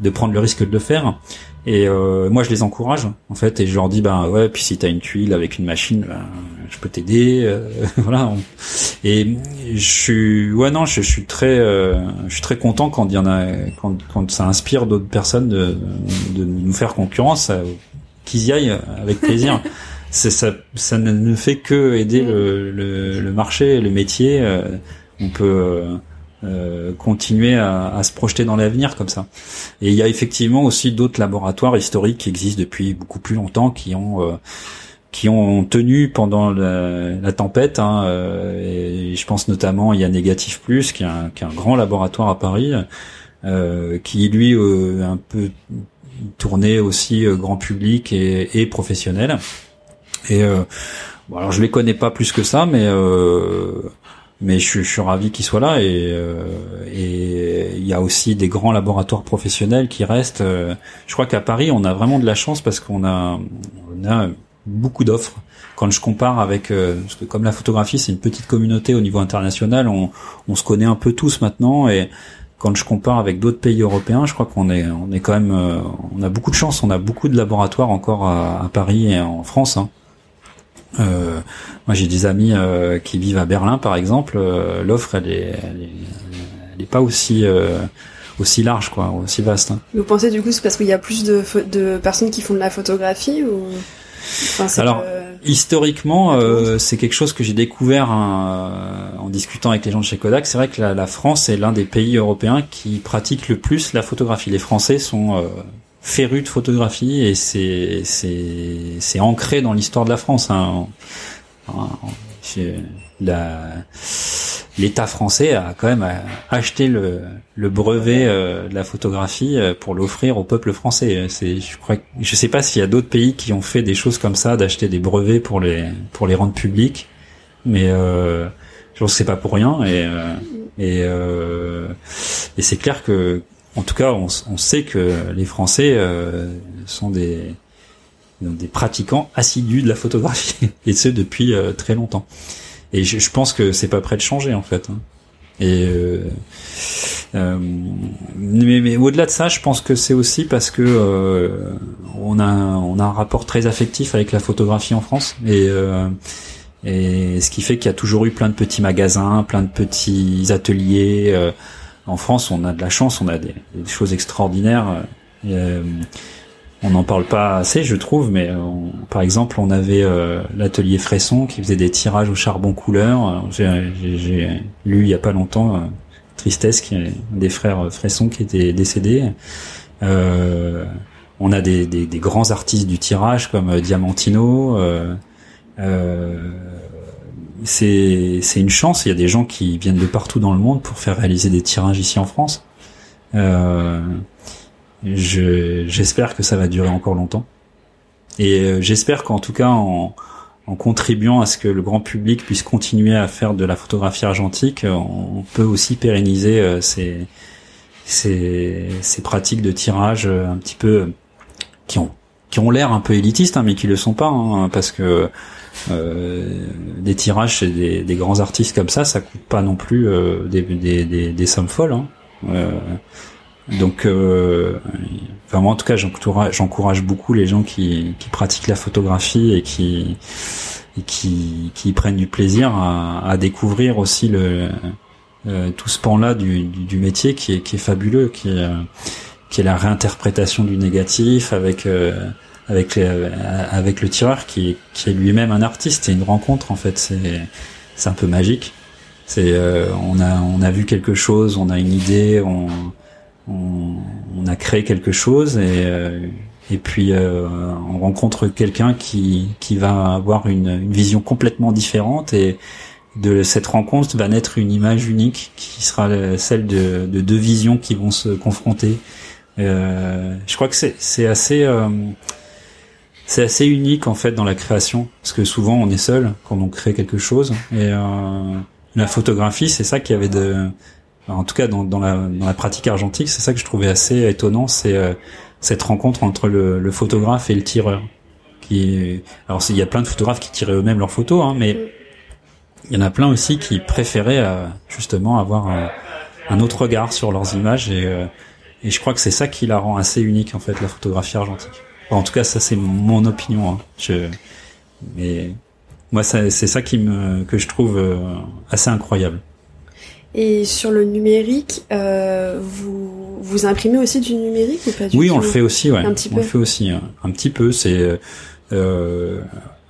de prendre le risque de le faire. Et euh, moi, je les encourage, en fait, et je leur dis, ben ouais, puis si t'as une tuile avec une machine, ben, je peux t'aider, euh, voilà. Et je suis, ouais, non, je, suis très, euh, je suis très content quand il y en a, quand, quand ça inspire d'autres personnes de, de nous faire concurrence, qu'ils y aillent avec plaisir. Ça, ça ne fait que aider le, le, le marché, le métier. on peut euh, continuer à, à, se projeter dans l'avenir comme ça. Et il y a effectivement aussi d'autres laboratoires historiques qui existent depuis beaucoup plus longtemps, qui ont euh, qui ont tenu pendant la, la tempête. Hein, euh, et je pense notamment il y a Négatif Plus, qui est un, qui est un grand laboratoire à Paris, qui lui un peu tourné aussi grand public et, et professionnel. Et bon, alors je les connais pas plus que ça, mais mais je, je suis ravi qu'il soit là et euh, et il y a aussi des grands laboratoires professionnels qui restent. Euh, je crois qu'à Paris, on a vraiment de la chance parce qu'on a on a beaucoup d'offres. Quand je compare avec, euh, parce que comme la photographie c'est une petite communauté au niveau international, on, on se connaît un peu tous maintenant et quand je compare avec d'autres pays européens, je crois qu'on est on est quand même on a beaucoup de chance, on a beaucoup de laboratoires encore à, à Paris et en France. Hein. Euh, moi, j'ai des amis euh, qui vivent à Berlin, par exemple. Euh, l'offre, elle est, elle est, pas aussi aussi large, quoi, aussi vaste. Hein. Vous pensez du coup c'est parce qu'il y a plus de, de personnes qui font de la photographie ou? Alors, historiquement, c'est quelque chose que j'ai découvert hein, en discutant avec les gens de chez Kodak. C'est vrai que la, la France est l'un des pays européens qui pratique le plus la photographie. Les Français sont féru de photographie et c'est ancré dans l'histoire de la France. Hein. L'État français a quand même acheté le, le brevet euh, de la photographie euh, pour l'offrir au peuple français. C'est, je crois, je sais pas s'il y a d'autres pays qui ont fait des choses comme ça, d'acheter des brevets pour les pour les rendre publics, mais euh, je pense que c'est pas pour rien. Et euh, et, euh, et c'est clair que en tout cas, on, sait que les Français euh, sont des, des pratiquants assidus de la photographie, et ce depuis euh, très longtemps. Et je, pense que c'est pas prêt de changer en fait. Hein. Et euh, mais, au-delà de ça, je pense que c'est aussi parce que on a on a un rapport très affectif avec la photographie en France et ce qui fait qu'il y a toujours eu plein de petits magasins, plein de petits ateliers en France, on a de la chance, on a des, choses extraordinaires. Euh, on n'en parle pas assez, je trouve, mais par exemple, on avait euh, l'atelier Fresson qui faisait des tirages au charbon couleur. J'ai lu il y a pas longtemps tristesse, qui des frères Fresson qui était décédé. on a des, grands artistes du tirage comme Diamantino. c'est une chance. Il y a des gens qui viennent de partout dans le monde pour faire réaliser des tirages ici en France. J'espère que ça va durer encore longtemps. Et j'espère qu'en tout cas en en contribuant à ce que le grand public puisse continuer à faire de la photographie argentique, euh, on peut aussi pérenniser euh, ces, ces, ces pratiques de tirage euh, un petit peu qui ont qui ont l'air un peu élitistes, hein, mais qui le sont pas, hein, parce que euh, des tirages chez des, des, grands artistes comme ça, ça coûte pas non plus euh, des, des, des, sommes folles. Hein. Euh, donc, euh, enfin en tout cas, j'encourage beaucoup les gens qui, pratiquent la photographie et qui et qui, prennent du plaisir à, découvrir aussi le euh, tout ce pan-là du, métier qui est, fabuleux, qui est, qui est la réinterprétation du négatif avec euh, avec avec le tireur qui est, qui est lui-même un artiste. C'est une rencontre en fait. C'est c'est un peu magique. C'est euh, on a on a vu quelque chose, on a une idée, on on, on, a créé quelque chose et, euh, et puis euh, on rencontre quelqu'un qui, qui va avoir une, une, vision complètement différente et de cette rencontre va naître une image unique qui sera celle de, de deux visions qui vont se confronter. Euh, je crois que c'est assez euh, c'est assez unique en fait dans la création parce que souvent on est seul quand on crée quelque chose et euh, la photographie c'est ça qui avait de en tout cas dans, dans, la, dans la pratique argentique, c'est ça que je trouvais assez étonnant, c'est euh, cette rencontre entre le, le, photographe et le tireur. Qui, alors il y a plein de photographes qui tiraient eux-mêmes leurs photos, hein, mais il y en a plein aussi qui préféraient euh, justement avoir un, autre regard sur leurs images et, euh, et je crois que c'est ça qui la rend assez unique en fait la photographie argentique. en tout cas, ça c'est mon opinion. Hein. Je, mais moi, c'est ça qui me que je trouve assez incroyable. Et sur le numérique, euh, vous vous imprimez aussi du numérique ou pas du Oui, on le fait aussi, ouais. Un petit peu. On le fait aussi, hein. un petit peu. C'est euh,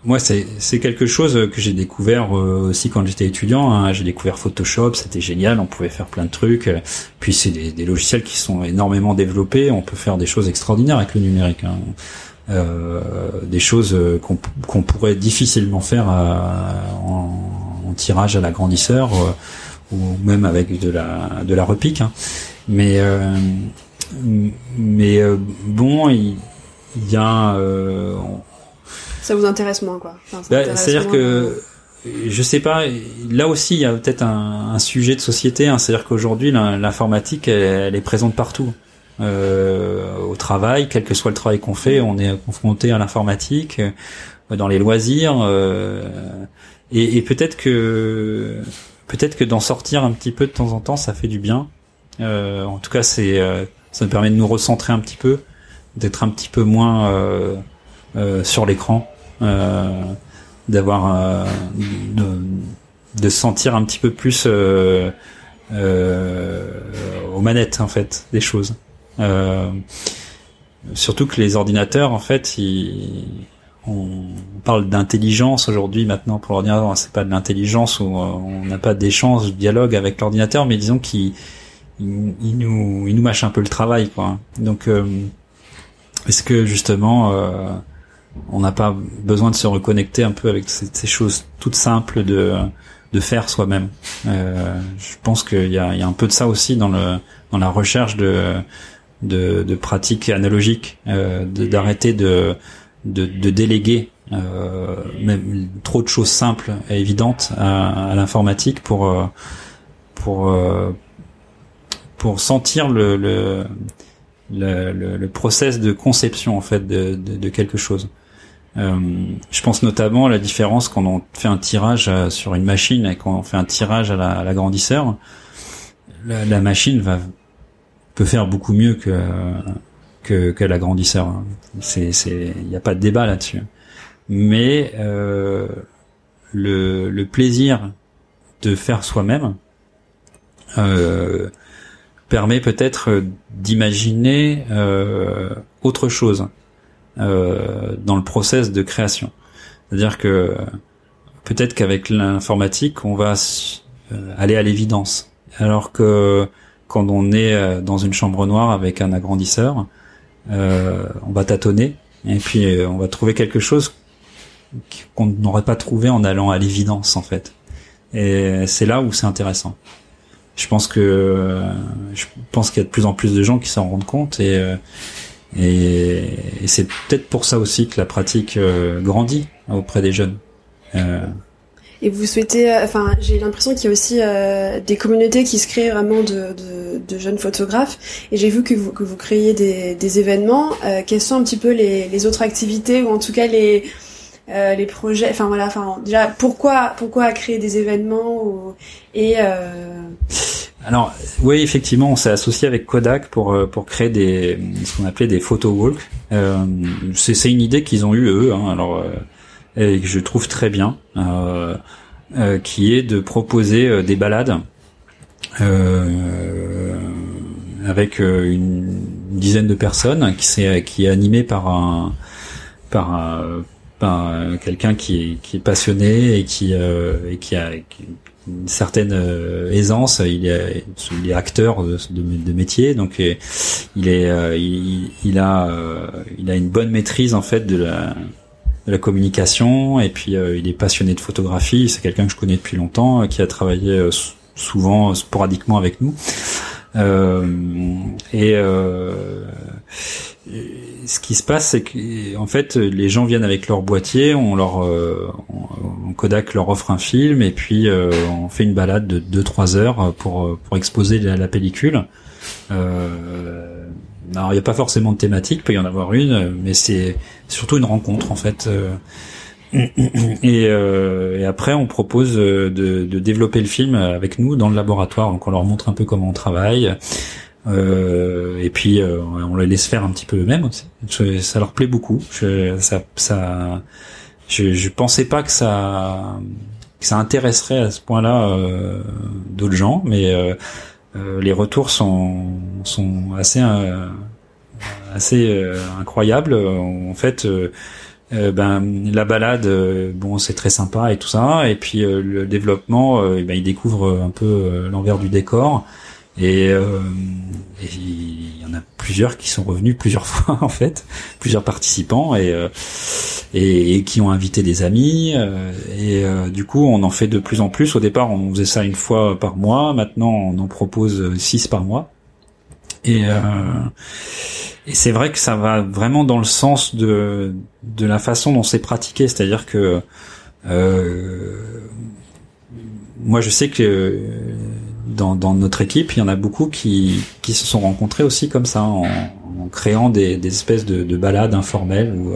moi, c'est c'est quelque chose que j'ai découvert euh, aussi quand j'étais étudiant. Hein. J'ai découvert Photoshop, c'était génial. On pouvait faire plein de trucs. Puis c'est des, des, logiciels qui sont énormément développés. On peut faire des choses extraordinaires avec le numérique. Hein. Euh, des choses qu'on qu'on pourrait difficilement faire en, en, tirage à l'agrandisseur. Euh, ou même avec de la de la repique. Hein. Mais euh, mais euh, bon, il, y a. Euh, ça vous intéresse moins quoi. Bah, c'est-à-dire que je sais pas. Là aussi, il y a peut-être un, un, sujet de société. Hein, C'est-à-dire qu'aujourd'hui, l'informatique, elle, est présente partout. Euh, au travail, quel que soit le travail qu'on fait, on est confronté à l'informatique, dans les loisirs, euh, et, et peut-être que peut-être que d'en sortir un petit peu de temps en temps, ça fait du bien. Euh, en tout cas, c'est euh, ça me permet de nous recentrer un petit peu, d'être un petit peu moins euh, euh sur l'écran, d'avoir de, de sentir un petit peu plus aux manettes en fait des choses. surtout que les ordinateurs en fait ils on parle d'intelligence aujourd'hui maintenant pour l'ordinateur. C'est pas de l'intelligence où euh, on n'a pas d'échange de dialogue avec l'ordinateur mais disons qu'il il, nous il nous mâche un peu le travail quoi. Donc euh, est-ce que justement euh, on n'a pas besoin de se reconnecter un peu avec ces, choses toutes simples de de faire soi-même? Je pense qu'il y a, un peu de ça aussi dans le dans la recherche de de, de pratiques analogiques d'arrêter de de, déléguer euh, trop de choses simples et évidentes à, l'informatique pour euh, pour euh, pour sentir le le, le process de conception en fait de, de, quelque chose. Je pense notamment à la différence quand on fait un tirage sur une machine et quand on fait un tirage à l'agrandisseur. La, la, machine va peut faire beaucoup mieux que que, que l'agrandisseur. C'est, c'est, il n'y a pas de débat là-dessus. Mais euh, le, plaisir de faire soi-même euh, permet peut-être d'imaginer euh, autre chose dans le process de création. C'est-à-dire que peut-être qu'avec l'informatique, on va aller à l'évidence alors que quand on est dans une chambre noire avec un agrandisseur, on va tâtonner et puis on va trouver quelque chose qu'on n'aurait pas trouvé en allant à l'évidence en fait. Et c'est là où c'est intéressant. Je pense que je pense qu'il y a de plus en plus de gens qui s'en rendent compte et et, c'est peut-être pour ça aussi que la pratique euh, grandit auprès des jeunes. Euh, et vous souhaitez, euh, enfin, j'ai l'impression qu'il y a aussi euh, des communautés qui se créent vraiment de, de, de jeunes photographes. Et j'ai vu que vous, que vous créez des, des événements. Euh, quelles sont un petit peu les, les autres activités ou en tout cas les euh, les projets? Enfin voilà enfin déjà pourquoi pourquoi créer des événements ou, et euh... alors oui effectivement on s'est associé avec Kodak pour euh, pour créer des ce qu'on appelait des photo walks c'est une idée qu'ils ont eu eux hein, alors et que je trouve très bien euh, qui est de proposer des balades avec une dizaine de personnes qui c'est qui est animé par un par un quelqu'un qui est, est passionné et qui, euh, a une certaine euh, aisance. Il est, est acteur de, métier, donc euh, est, il, a, il a une bonne maîtrise en fait de la, la communication et puis il est passionné de photographie. C'est quelqu'un que je connais depuis longtemps, qui a travaillé souvent sporadiquement avec nous. et ce qui se passe, c'est que en fait, les gens viennent avec leur boîtier, on leur, euh, Kodak leur offre un film et puis euh, on fait une balade de 2-3 heures pour pour exposer la, pellicule. Euh, alors il n'y a pas forcément de thématique, peut y en avoir une, mais c'est surtout une rencontre en fait. Et, et, après, on propose de, de, développer le film avec nous dans le laboratoire. Donc, on leur montre un peu comment on travaille. Euh, et puis euh, on les laisse faire un petit peu eux-mêmes aussi. ça leur plaît beaucoup. Je, ça, ça, je, je pensais pas que ça, que ça intéresserait à ce point-là euh, d'autres gens, mais euh, euh, les retours sont, sont assez, assez incroyables. En fait. ben la balade bon c'est très sympa et tout ça et puis le développement ben ils découvrent un peu l'envers du décor et, euh, il y en a plusieurs qui sont revenus plusieurs fois en fait, plusieurs participants et, euh, et, qui ont invité des amis. Euh, et euh, du coup, on en fait de plus en plus. Au départ, on faisait ça une fois par mois. Maintenant, on en propose six par mois. Et, et c'est vrai que ça va vraiment dans le sens de, de la façon dont c'est pratiqué. C'est-à-dire que moi, je sais que dans, dans, notre équipe, il y en a beaucoup qui, qui se sont rencontrés aussi comme ça, en, en créant des, des, espèces de, de balades informelles où,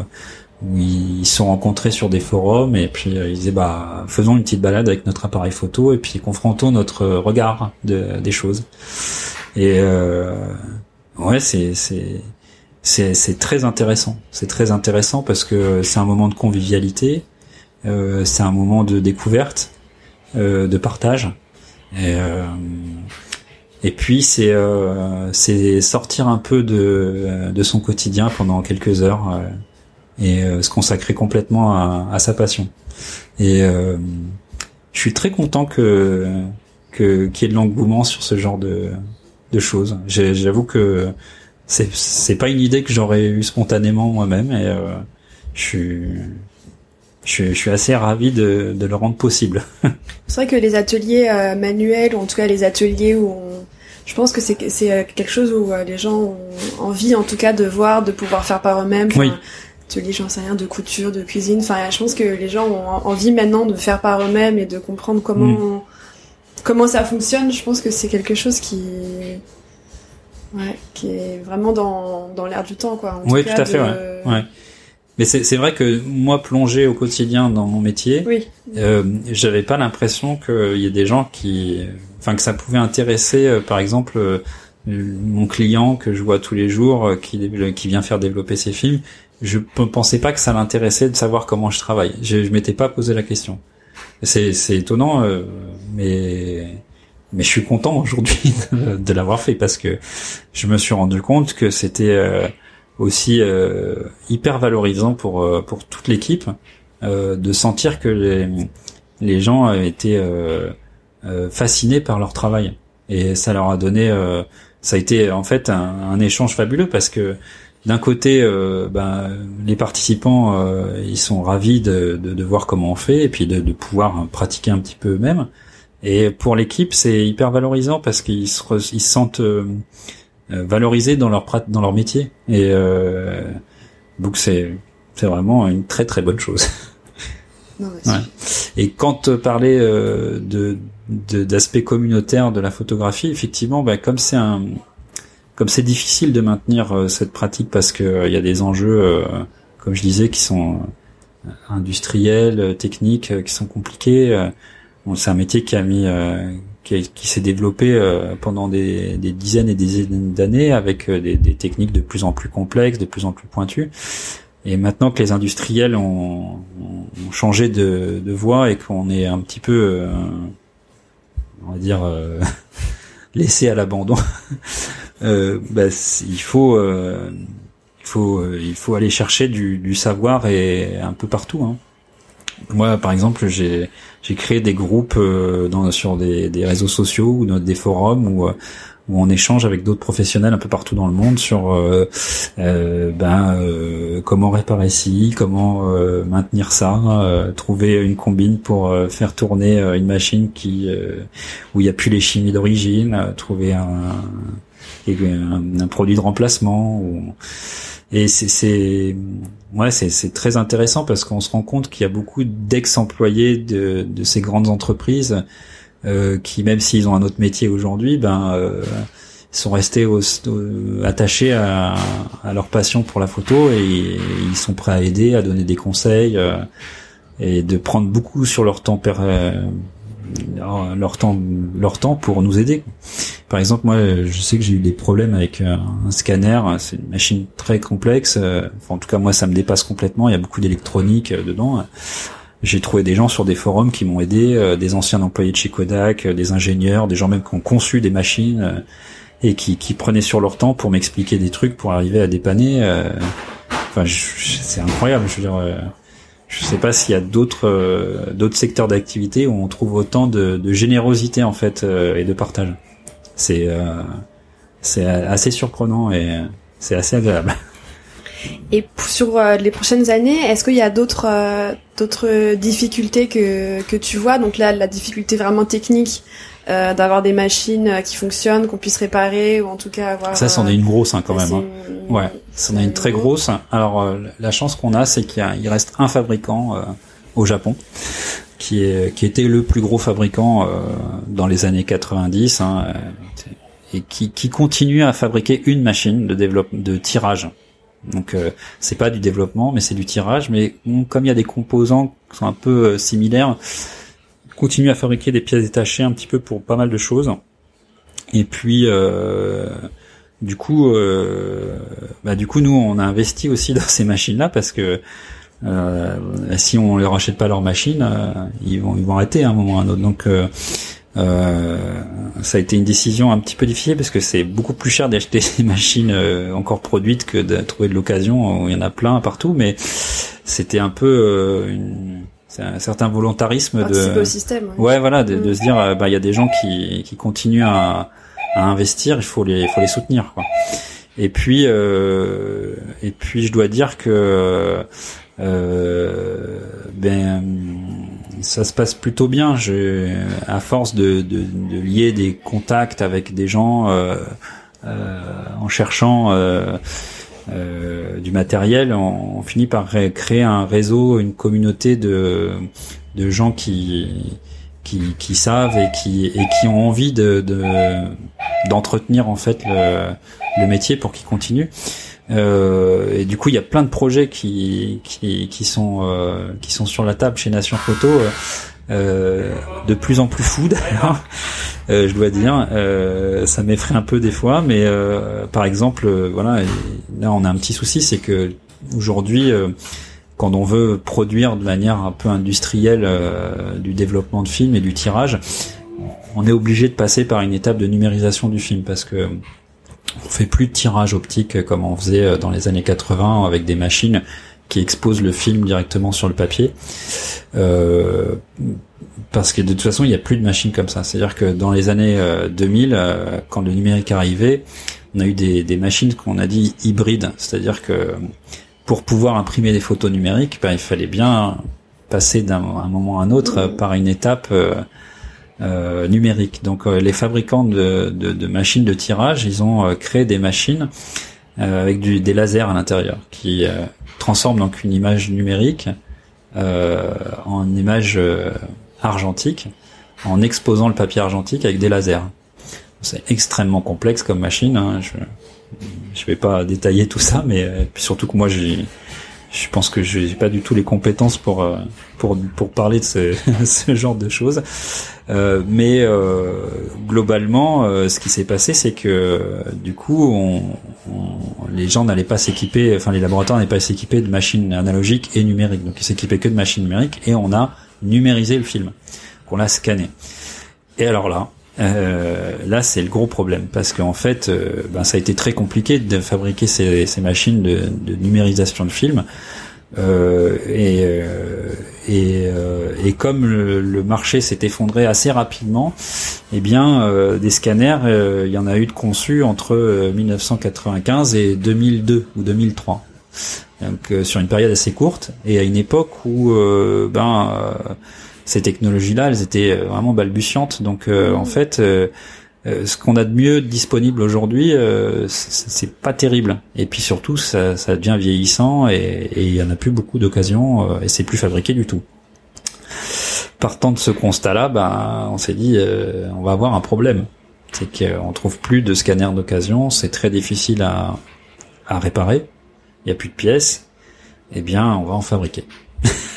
où ils se sont rencontrés sur des forums et puis euh, ils disaient bah faisons une petite balade avec notre appareil photo et puis confrontons notre regard de, des choses. Et euh, ouais, c'est c'est c'est c'est très intéressant. C'est très intéressant parce que c'est un moment de convivialité, euh, c'est un moment de découverte, euh, de partage. Et, euh, et puis c'est euh, c'est sortir un peu de de son quotidien pendant quelques heures euh, et se consacrer complètement à, à sa passion. Et je suis très content que que qu'il y ait de l'engouement sur ce genre de de choses. J'avoue que c'est c'est pas une idée que j'aurais eu spontanément moi-même et je suis je, suis assez ravi de, de, le rendre possible. c'est vrai que les ateliers euh, manuels, ou en tout cas les ateliers où on... je pense que c'est euh, quelque chose où euh, les gens ont envie en tout cas de voir, de pouvoir faire par eux-mêmes. Oui. Ateliers, j'en sais rien, de couture, de cuisine. Enfin, je pense que les gens ont envie maintenant de faire par eux-mêmes et de comprendre comment mm. Comment ça fonctionne. Je pense que c'est quelque chose qui ouais, qui est vraiment dans, dans l'air du temps, quoi. En oui, tout, à fait. Ouais. ouais. Mais c'est vrai que moi, plongé au quotidien dans mon métier, oui. euh, j'avais pas l'impression qu'il y ait des gens qui, enfin que ça pouvait intéresser, euh, par exemple, euh, mon client que je vois tous les jours, euh, qui, qui vient faire développer ses films. Je pensais pas que ça l'intéressait de savoir comment je travaille. Je, je m'étais pas posé la question. C'est étonnant, mais mais je suis content aujourd'hui de, l'avoir fait parce que je me suis rendu compte que c'était aussi euh, hyper valorisant pour euh, pour toute l'équipe euh, de sentir que les les gens étaient fascinés par leur travail. Et ça leur a donné, ça a été en fait un, un échange fabuleux parce que d'un côté, euh, ben, les participants, euh, ils sont ravis de, de, de, voir comment on fait et puis de, de pouvoir pratiquer un petit peu eux-mêmes. Et pour l'équipe, c'est hyper valorisant parce qu'ils se, ils se sentent euh, valorisés dans leur dans leur métier. Et donc c'est c'est vraiment une très très bonne chose. Non, ouais. Et quand parler de d'aspect communautaire de la photographie, effectivement, ben, comme c'est un comme c'est difficile de maintenir euh, cette pratique parce que il euh, y a des enjeux, euh, comme je disais, qui sont industriels, techniques, qui sont compliqués. Bon, c'est un métier qui a mis, qui, qui s'est développé pendant des, des, dizaines et des dizaines d'années avec des, des, techniques de plus en plus complexes, de plus en plus pointues. Et maintenant que les industriels ont, ont changé de, de voie et qu'on est un petit peu, on va dire, laissé à l'abandon. euh, bah, il faut, euh, il faut, euh, il faut aller chercher du, du, savoir et un peu partout. Hein. Moi, par exemple, j'ai j'ai créé des groupes euh, dans, sur des, des, réseaux sociaux ou dans des forums où où on échange avec d'autres professionnels un peu partout dans le monde sur euh, euh, ben euh, comment réparer ci, comment maintenir ça, trouver une combine pour faire tourner une machine qui où il n'y a plus les chimies d'origine, trouver un, un, produit de remplacement et c'est ouais c'est très intéressant parce qu'on se rend compte qu'il y a beaucoup d'ex-employés de de ces grandes entreprises euh, qui même s'ils ont un autre métier aujourd'hui, ben euh, sont restés attachés à, leur passion pour la photo et, ils sont prêts à aider, à donner des conseils euh, et de prendre beaucoup sur leur temps leur temps leur temps pour nous aider. Par exemple, moi, je sais que j'ai eu des problèmes avec un scanner. C'est une machine très complexe. Enfin, en tout cas, moi, ça me dépasse complètement. Il y a beaucoup d'électronique dedans. J'ai trouvé des gens sur des forums qui m'ont aidé, euh, des anciens employés de chez Kodak, euh, des ingénieurs, des gens même qui ont conçu des machines euh, et qui, qui, prenaient sur leur temps pour m'expliquer des trucs pour arriver à dépanner. Enfin, c'est incroyable. Je veux dire, je sais pas s'il y a d'autres d'autres secteurs d'activité où on trouve autant de, de générosité en fait et de partage. C'est c'est assez surprenant et c'est assez agréable. Et sur euh, les prochaines années, est-ce qu'il y a d'autres euh, d'autres difficultés que que tu vois? Donc là, la difficulté vraiment technique euh, d'avoir des machines qui fonctionnent, qu'on puisse réparer ou en tout cas avoir. Ça, c'en est une grosse hein, quand même. Hein. Ouais, c'en est une très grosse. Alors la chance qu'on a, c'est qu'il il reste un fabricant au Japon qui est qui était le plus gros fabricant dans les années 90 hein, et qui, qui continue à fabriquer une machine de développement de tirage donc euh, c'est pas du développement, mais c'est du tirage. Mais comme il y a des composants qui sont un peu euh, similaires, continue à fabriquer des pièces détachées un petit peu pour pas mal de choses. Et puis euh, du coup, euh, bah, du coup nous on a investi aussi dans ces machines-là parce que si on les rachète pas leurs machines, ils vont ils vont arrêter à un moment ou à un autre. Donc euh, ça a été une décision un petit peu difficile parce que c'est beaucoup plus cher d'acheter des machines euh, encore produites que de trouver de l'occasion. Il y en a plein partout, mais c'était un peu euh, une, un certain volontarisme de. Au système, ouais. voilà, de, de, se dire, bah il y a des gens qui, qui continuent à, à investir, il faut les, il faut les soutenir. Quoi. Et puis, euh, et puis je dois dire que euh, ben ça se passe plutôt bien. Je, à force de, de, de, lier des contacts avec des gens euh, euh, en cherchant euh, euh du matériel, on, on, finit par créer un réseau, une communauté de, de gens qui, qui, qui savent et qui, et qui ont envie de, d'entretenir en fait le, le métier pour qu'il continue. Euh, et du coup, il y a plein de projets qui qui, qui sont euh, qui sont sur la table chez Nation Photo, euh, de plus en plus fous d'ailleurs. Euh, je dois dire, euh, ça m'effraie un peu des fois, mais par exemple, voilà, là on a un petit souci, c'est que aujourd'hui, quand on veut produire de manière un peu industrielle du développement de films et du tirage, on est obligé de passer par une étape de numérisation du film parce que on fait plus de tirage optique comme on faisait euh, dans les années 80 avec des machines qui expose le film directement sur le papier. Euh, parce que de toute façon, il n'y a plus de machines comme ça. C'est-à-dire que dans les années 2000, quand le numérique arrivait, on a eu des, des machines qu'on a dit hybrides. C'est-à-dire que pour pouvoir imprimer des photos numériques, ben, il fallait bien passer d'un moment à un autre par une étape euh, numérique. Donc euh, les fabricants de, machines de tirage, ils ont euh, créé des machines avec du, des lasers à l'intérieur qui transforment donc une image numérique en image argentique en exposant le papier argentique avec des lasers. C'est extrêmement complexe comme machine. Hein. Je je vais pas détailler tout ça, mais surtout que moi j'ai je pense que j'ai pas du tout les compétences pour euh, pour pour parler de ce, ce genre de choses. Euh, mais euh, globalement, euh, ce qui s'est passé, c'est que du coup, on, les gens n'allaient pas s'équiper, enfin les laboratoires n'allaient pas s'équiper de machines analogiques et numériques. Donc ils s'équipaient que de machines numériques et on a numérisé le film, qu'on l'a scanné. Et alors là, euh, là, c'est le gros problème parce qu'en fait, euh, ben, ça a été très compliqué de fabriquer ces, ces machines de, de, numérisation de films. Euh, et, euh, et, et, comme le, le marché s'est effondré assez rapidement, eh bien, des scanners, il y en a eu de conçus entre 1995 et 2002 ou 2003. Donc, sur une période assez courte et à une époque où, ben ces technologies-là, elles étaient euh, vraiment balbutiantes. Donc euh, en fait, euh, ce qu'on a de mieux disponible aujourd'hui, c'est pas terrible. Et puis surtout, ça, ça devient vieillissant et il y en a plus beaucoup d'occasions et c'est plus fabriqué du tout. Partant de ce constat-là, ben, on s'est dit, on va avoir un problème. C'est qu'on trouve plus de scanners d'occasion, c'est très difficile à, à réparer, il n'y a plus de pièces. Eh bien, on va en fabriquer.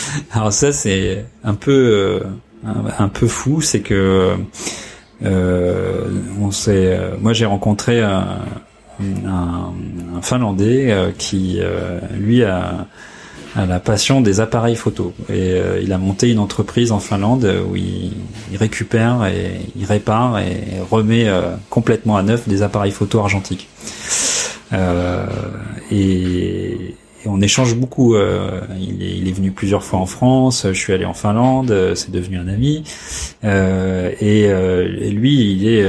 Alors ça c'est un peu euh, un, peu fou, c'est que euh, on s'est, euh, moi j'ai rencontré un, Finlandais qui lui a, la passion des appareils photo et il a monté une entreprise en Finlande où il, récupère et il répare et remet complètement à neuf des appareils photo argentiques. et on échange beaucoup. Euh, il, est, il, est, venu plusieurs fois en France. Je suis allé en Finlande. Euh, c'est devenu un ami. Euh, et, et, lui, il est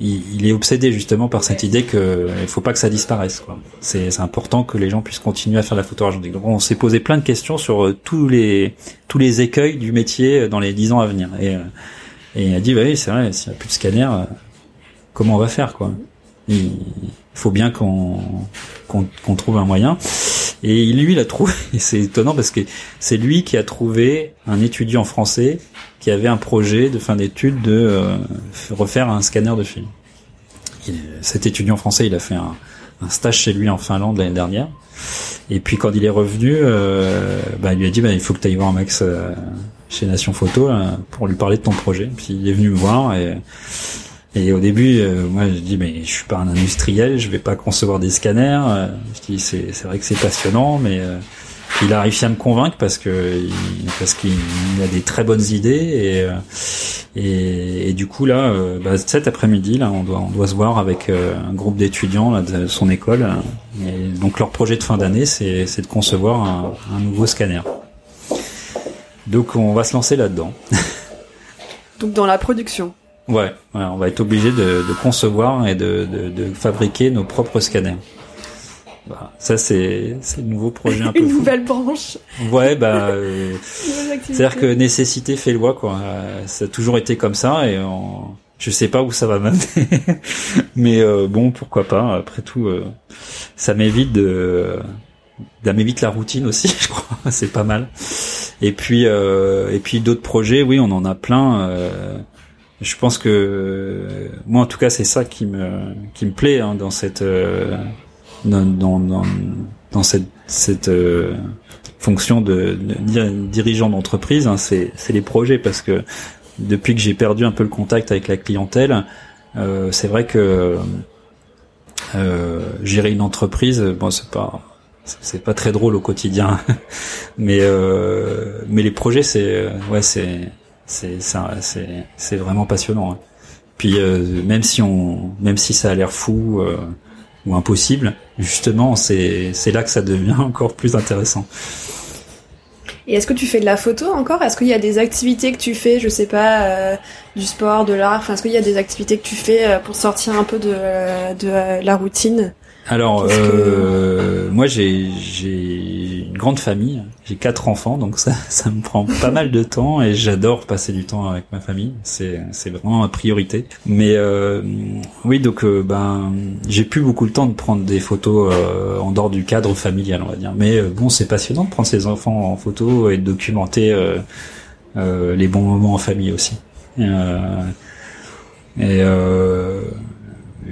il, est obsédé justement par cette idée que il faut pas que ça disparaisse. C'est important que les gens puissent continuer à faire la photo argentique. Donc on s'est posé plein de questions sur tous les tous les écueils du métier dans les dix ans à venir. Et, et il a dit bah oui c'est vrai s'il n'y a plus de scanner, comment on va faire quoi il faut bien qu'on qu'on trouve un moyen. Et lui, il a trouvé, c'est étonnant parce que c'est lui qui a trouvé un étudiant français qui avait un projet de fin d'études de euh, refaire un scanner de film. cet étudiant français, il a fait un, un stage chez lui en Finlande l'année dernière. Et puis quand il est revenu, euh, bah, il lui a dit bah, il faut que tu ailles voir Max euh, chez Nation Photo pour lui parler de ton projet. Puis il est venu me voir et et au début, euh, moi, je dis mais je suis pas un industriel, je vais pas concevoir des scanners. Euh, je dis c'est c'est vrai que c'est passionnant, mais euh, il a réussi à me convaincre parce que parce qu'il a des très bonnes idées et et, et du coup là, bah, cet après-midi là, on doit on doit se voir avec un groupe d'étudiants de son école. Et donc leur projet de fin d'année, c'est c'est de concevoir un nouveau scanner. Donc on va se lancer là-dedans. donc dans la production. Ouais, on va être obligé de, de, concevoir et de, de, de, fabriquer nos propres scanners. Bah, ça c'est le nouveau projet un peu une nouvelle branche. Ouais bah euh, c'est-à-dire que nécessité fait loi quoi. Euh, ça a toujours été comme ça et on... je sais pas où ça va m'amener, mais euh, bon pourquoi pas. Après tout, euh, ça m'évite de ça m'évite la routine aussi, je crois. c'est pas mal. Et puis et puis d'autres projets, oui, on en a plein je pense que moi en tout cas c'est ça qui me qui me plaît hein, dans cette euh, dans, dans, dans, cette cette euh, fonction de, dirigeant d'entreprise hein, c'est c'est les projets parce que depuis que j'ai perdu un peu le contact avec la clientèle euh, c'est vrai que gérer une entreprise bon c'est pas c'est pas très drôle au quotidien. Mais mais les projets c'est ouais c'est c'est c'est vraiment passionnant. Hein. Puis euh, même si on même si ça a l'air fou, euh, ou impossible, justement, c'est c'est là que ça devient encore plus intéressant. Et est-ce que tu fais de la photo encore? Est-ce qu'il y a des activités que tu fais, je sais pas, euh, du sport, de l'art? Est-ce qu'il y a des activités que tu fais pour sortir un peu de, de la routine? Alors, euh, moi, j'ai j'ai une grande famille. J'ai quatre enfants, donc ça ça me prend pas mal de temps et j'adore passer du temps avec ma famille. C'est c'est vraiment ma priorité. Mais euh, oui, donc euh, ben j'ai plus beaucoup de temps de prendre des photos euh, en dehors du cadre familial, on va dire. Mais euh, bon, c'est passionnant de prendre ses enfants en photo et de documenter les bons moments en famille aussi. et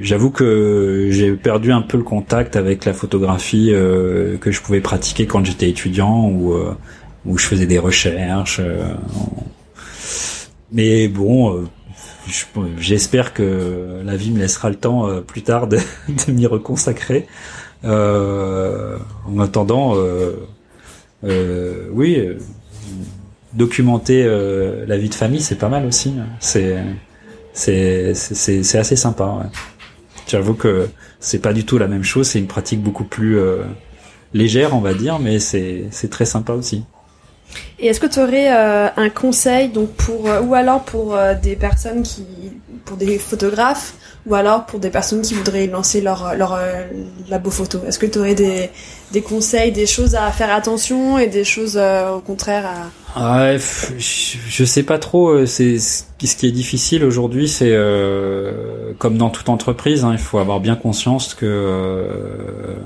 J'avoue que j'ai perdu un peu le contact avec la photographie euh, que je pouvais pratiquer quand j'étais étudiant ou euh, où je faisais des recherches. Euh, mais bon, j'espère que la vie me laissera le temps plus tard de, m'y reconsacrer. en attendant, oui, documenter la vie de famille, c'est pas mal aussi. C'est c'est c'est assez sympa. J'avoue que c'est pas du tout la même chose, c'est une pratique beaucoup plus euh, légère, on va dire, mais c'est très sympa aussi. Et est-ce que tu aurais euh, un conseil donc pour euh, ou alors pour des personnes qui pour des photographes ou alors pour des personnes qui voudraient lancer leur leur labo photo Est-ce que tu aurais des des conseils, des choses à faire attention et des choses au contraire à Ouais, je sais pas trop. C'est ce qui est difficile aujourd'hui, c'est euh, comme dans toute entreprise, hein, il faut avoir bien conscience que euh,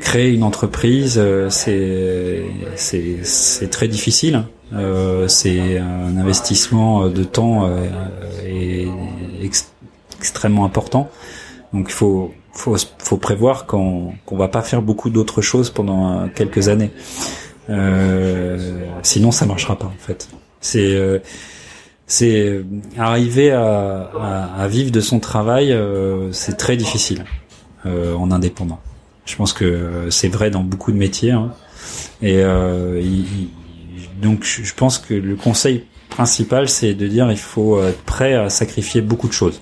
créer une entreprise, euh, c'est c'est très difficile. Euh, c'est un investissement de temps et extrêmement important. Donc il faut faut faut prévoir qu'on qu'on va pas faire beaucoup d'autres choses pendant quelques années. Euh, sinon, ça marchera pas en fait. C'est euh, arriver à, à, vivre de son travail, euh, c'est très difficile en indépendant. Je pense que c'est vrai dans beaucoup de métiers. Hein. Et donc, je pense que le conseil principal, c'est de dire il faut être prêt à sacrifier beaucoup de choses.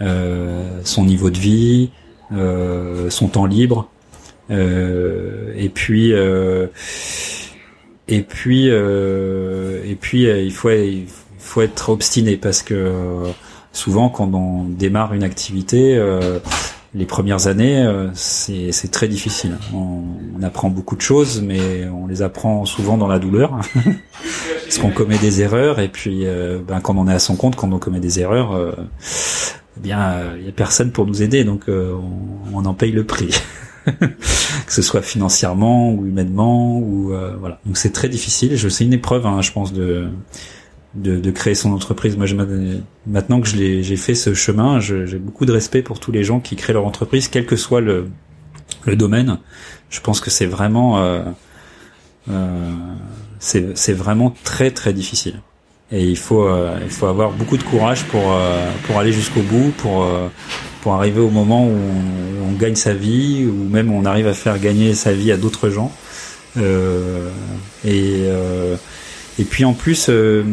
Euh, son niveau de vie, euh, son temps libre, euh, et puis euh, et puis euh, et puis il faut il faut être obstiné parce que souvent quand on démarre une activité les premières années, c'est, très difficile. On, apprend beaucoup de choses, mais on les apprend souvent dans la douleur, parce qu'on commet des erreurs. Et puis, ben, quand on est à son compte, quand on commet des erreurs, eh bien, il y a personne pour nous aider, donc on, on en paye le prix. que ce soit financièrement ou humainement ou euh, voilà. Donc c'est très difficile. Je c'est une épreuve, hein, je pense de, de, de créer son entreprise. Moi, je, maintenant que je l'ai, j'ai fait ce chemin, j'ai beaucoup de respect pour tous les gens qui créent leur entreprise, quel que soit le, le domaine. Je pense que c'est vraiment euh, euh, c'est vraiment très très difficile. Et il faut euh, il faut avoir beaucoup de courage pour euh, pour aller jusqu'au bout, pour pour arriver au moment où on, gagne sa vie, ou même on arrive à faire gagner sa vie à d'autres gens. Euh, et, euh, et puis en plus, euh,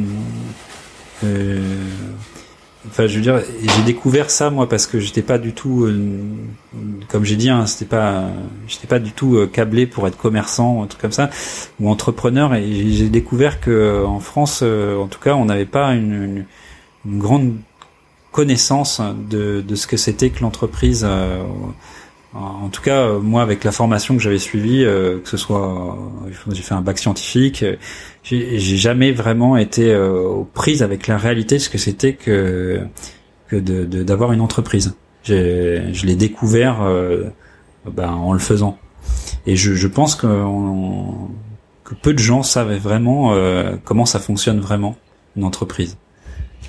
enfin je veux dire, j'ai découvert ça moi parce que j'étais pas du tout, comme j'ai dit, hein, c'était pas, j'étais pas du tout câblé pour être commerçant, un truc comme ça, ou entrepreneur. Et j'ai découvert que en France, en tout cas, on n'avait pas une, une grande connaissance de, de ce que c'était que l'entreprise. Euh, en tout cas, moi, avec la formation que j'avais suivie, euh, que ce soit, j'ai fait un bac scientifique, j'ai jamais vraiment été euh, aux prises avec la réalité de ce que c'était que que d'avoir une entreprise. Je l'ai découvert ben, en le faisant. Et je, pense que peu de gens savaient vraiment comment ça fonctionne vraiment une entreprise.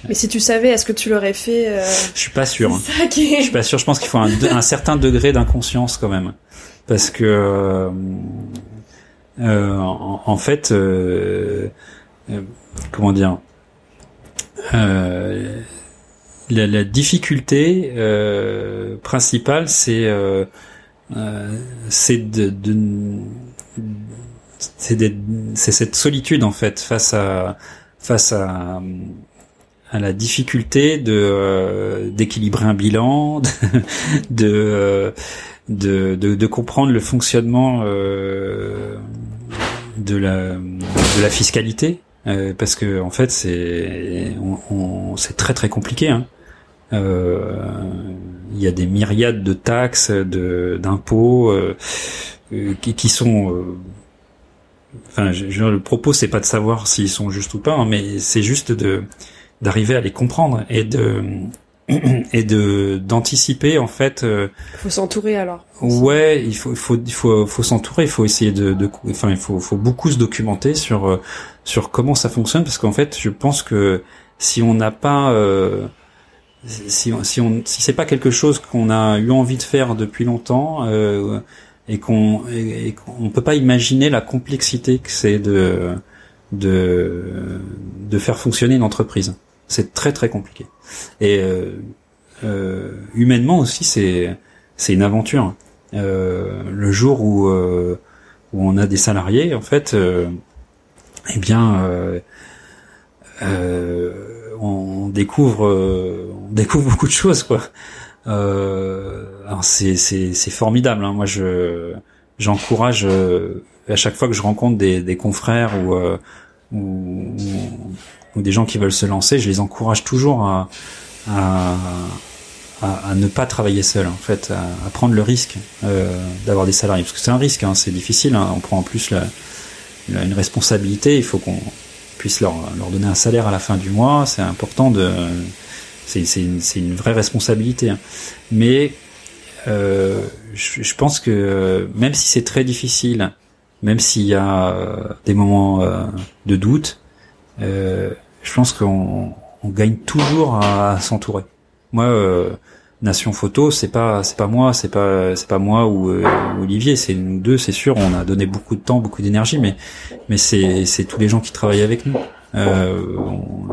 Mais si tu savais, est-ce que tu l'aurais fait euh... Je suis pas sûr. Je suis pas sûr. Je pense qu'il faut un, un certain degré d'inconscience quand même, parce que euh, euh en, en, fait, euh, euh comment dire, euh, la, la, difficulté principale, c'est c'est de, de c'est cette solitude en fait face à face à à la difficulté de d'équilibrer un bilan, de de, de, comprendre le fonctionnement euh, de la de la fiscalité euh, parce que en fait c'est on, c'est très très compliqué hein. euh, il y a des myriades de taxes de d'impôts euh, euh, qui, qui, sont enfin je, le propos c'est pas de savoir s'ils sont justes ou pas hein, mais c'est juste de d'arriver à les comprendre et de et de d'anticiper en fait. Euh, faut s'entourer alors. Ouais, il faut il faut il faut faut s'entourer, il faut essayer de, de enfin il faut faut beaucoup se documenter sur euh, sur comment ça fonctionne parce qu'en fait je pense que si on n'a pas euh, si si on si c'est pas quelque chose qu'on a eu envie de faire depuis longtemps euh, et qu'on et, qu'on peut pas imaginer la complexité que c'est de de de faire fonctionner une entreprise. C'est très très compliqué. Et euh, euh, humainement aussi, c'est c'est une aventure. Euh, le jour où où on a des salariés, en fait, eh bien, on découvre on découvre beaucoup de choses, quoi. alors c'est c'est c'est formidable. Hein. Moi, je j'encourage à chaque fois que je rencontre des, des confrères ou, ou, ou des gens qui veulent se lancer, je les encourage toujours à, à, à, ne pas travailler seul, en fait, à, prendre le risque euh, d'avoir des salariés, parce que c'est un risque, hein, c'est difficile. Hein, on prend en plus la, une responsabilité. Il faut qu'on puisse leur, leur donner un salaire à la fin du mois. C'est important de, c'est une, une vraie responsabilité. Hein. Mais euh, je, je, pense que même si c'est très difficile, même s'il y a euh, des moments euh, de doute, euh, je pense qu'on on gagne toujours à, s'entourer. Moi, euh, Nation Photo, c'est pas c'est pas moi, c'est pas c'est pas moi ou, euh, Olivier, c'est nous deux, c'est sûr. On a donné beaucoup de temps, beaucoup d'énergie, mais mais c'est c'est tous les gens qui travaillent avec nous. Euh,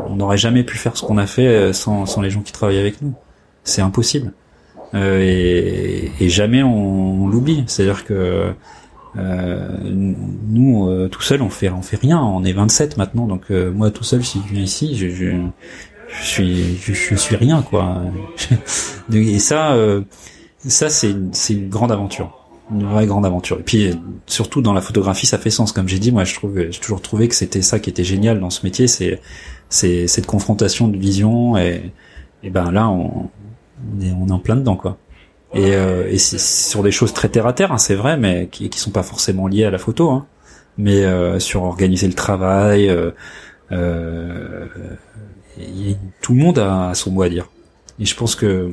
on n'aurait jamais pu faire ce qu'on a fait euh, sans sans les gens qui travaillent avec nous. C'est impossible. Euh, et, et, jamais on, on l'oublie. C'est-à-dire que nous, euh, tout seul, on fait, on fait rien. On est 27 maintenant, donc euh, moi tout seul, si je viens ici, je, je, je suis, je, suis rien, quoi. Et ça, ça c'est, c'est une grande aventure, une vraie grande aventure. Et puis surtout dans la photographie, ça fait sens, comme j'ai dit. Moi, je trouve, j'ai toujours trouvé que c'était ça qui était génial dans ce métier, c'est, c'est cette confrontation de vision. Et, et ben là, on est, on est en plein dedans, quoi. Et, euh, et c'est sur des choses très terre à terre, hein, c'est vrai, mais qui, qui sont pas forcément liées à la photo. Hein. Mais euh, sur organiser le travail, euh, euh, tout le monde a, son mot à dire. Et je pense que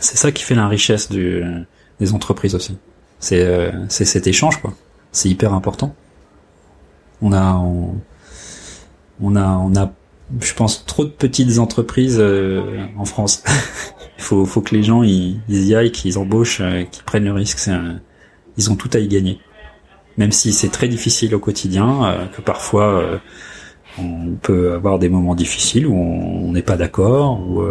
c'est ça qui fait la richesse du, des entreprises aussi. C'est euh, c'est cet échange, quoi. C'est hyper important. On a on, on a on a je pense trop de petites entreprises euh, en France. Il faut, faut que les gens ils, y aillent, qu'ils embauchent, euh, qu'ils prennent le risque. C'est ils ont tout à y gagner. Même si c'est très difficile au quotidien, euh, que parfois euh, on peut avoir des moments difficiles où on n'est pas d'accord, ou,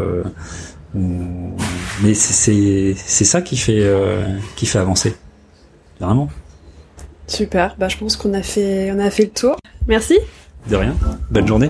mais c'est c'est ça qui fait qui fait avancer, vraiment. Super. Bah je pense qu'on a fait on a fait le tour. Merci. De rien. Bonne journée.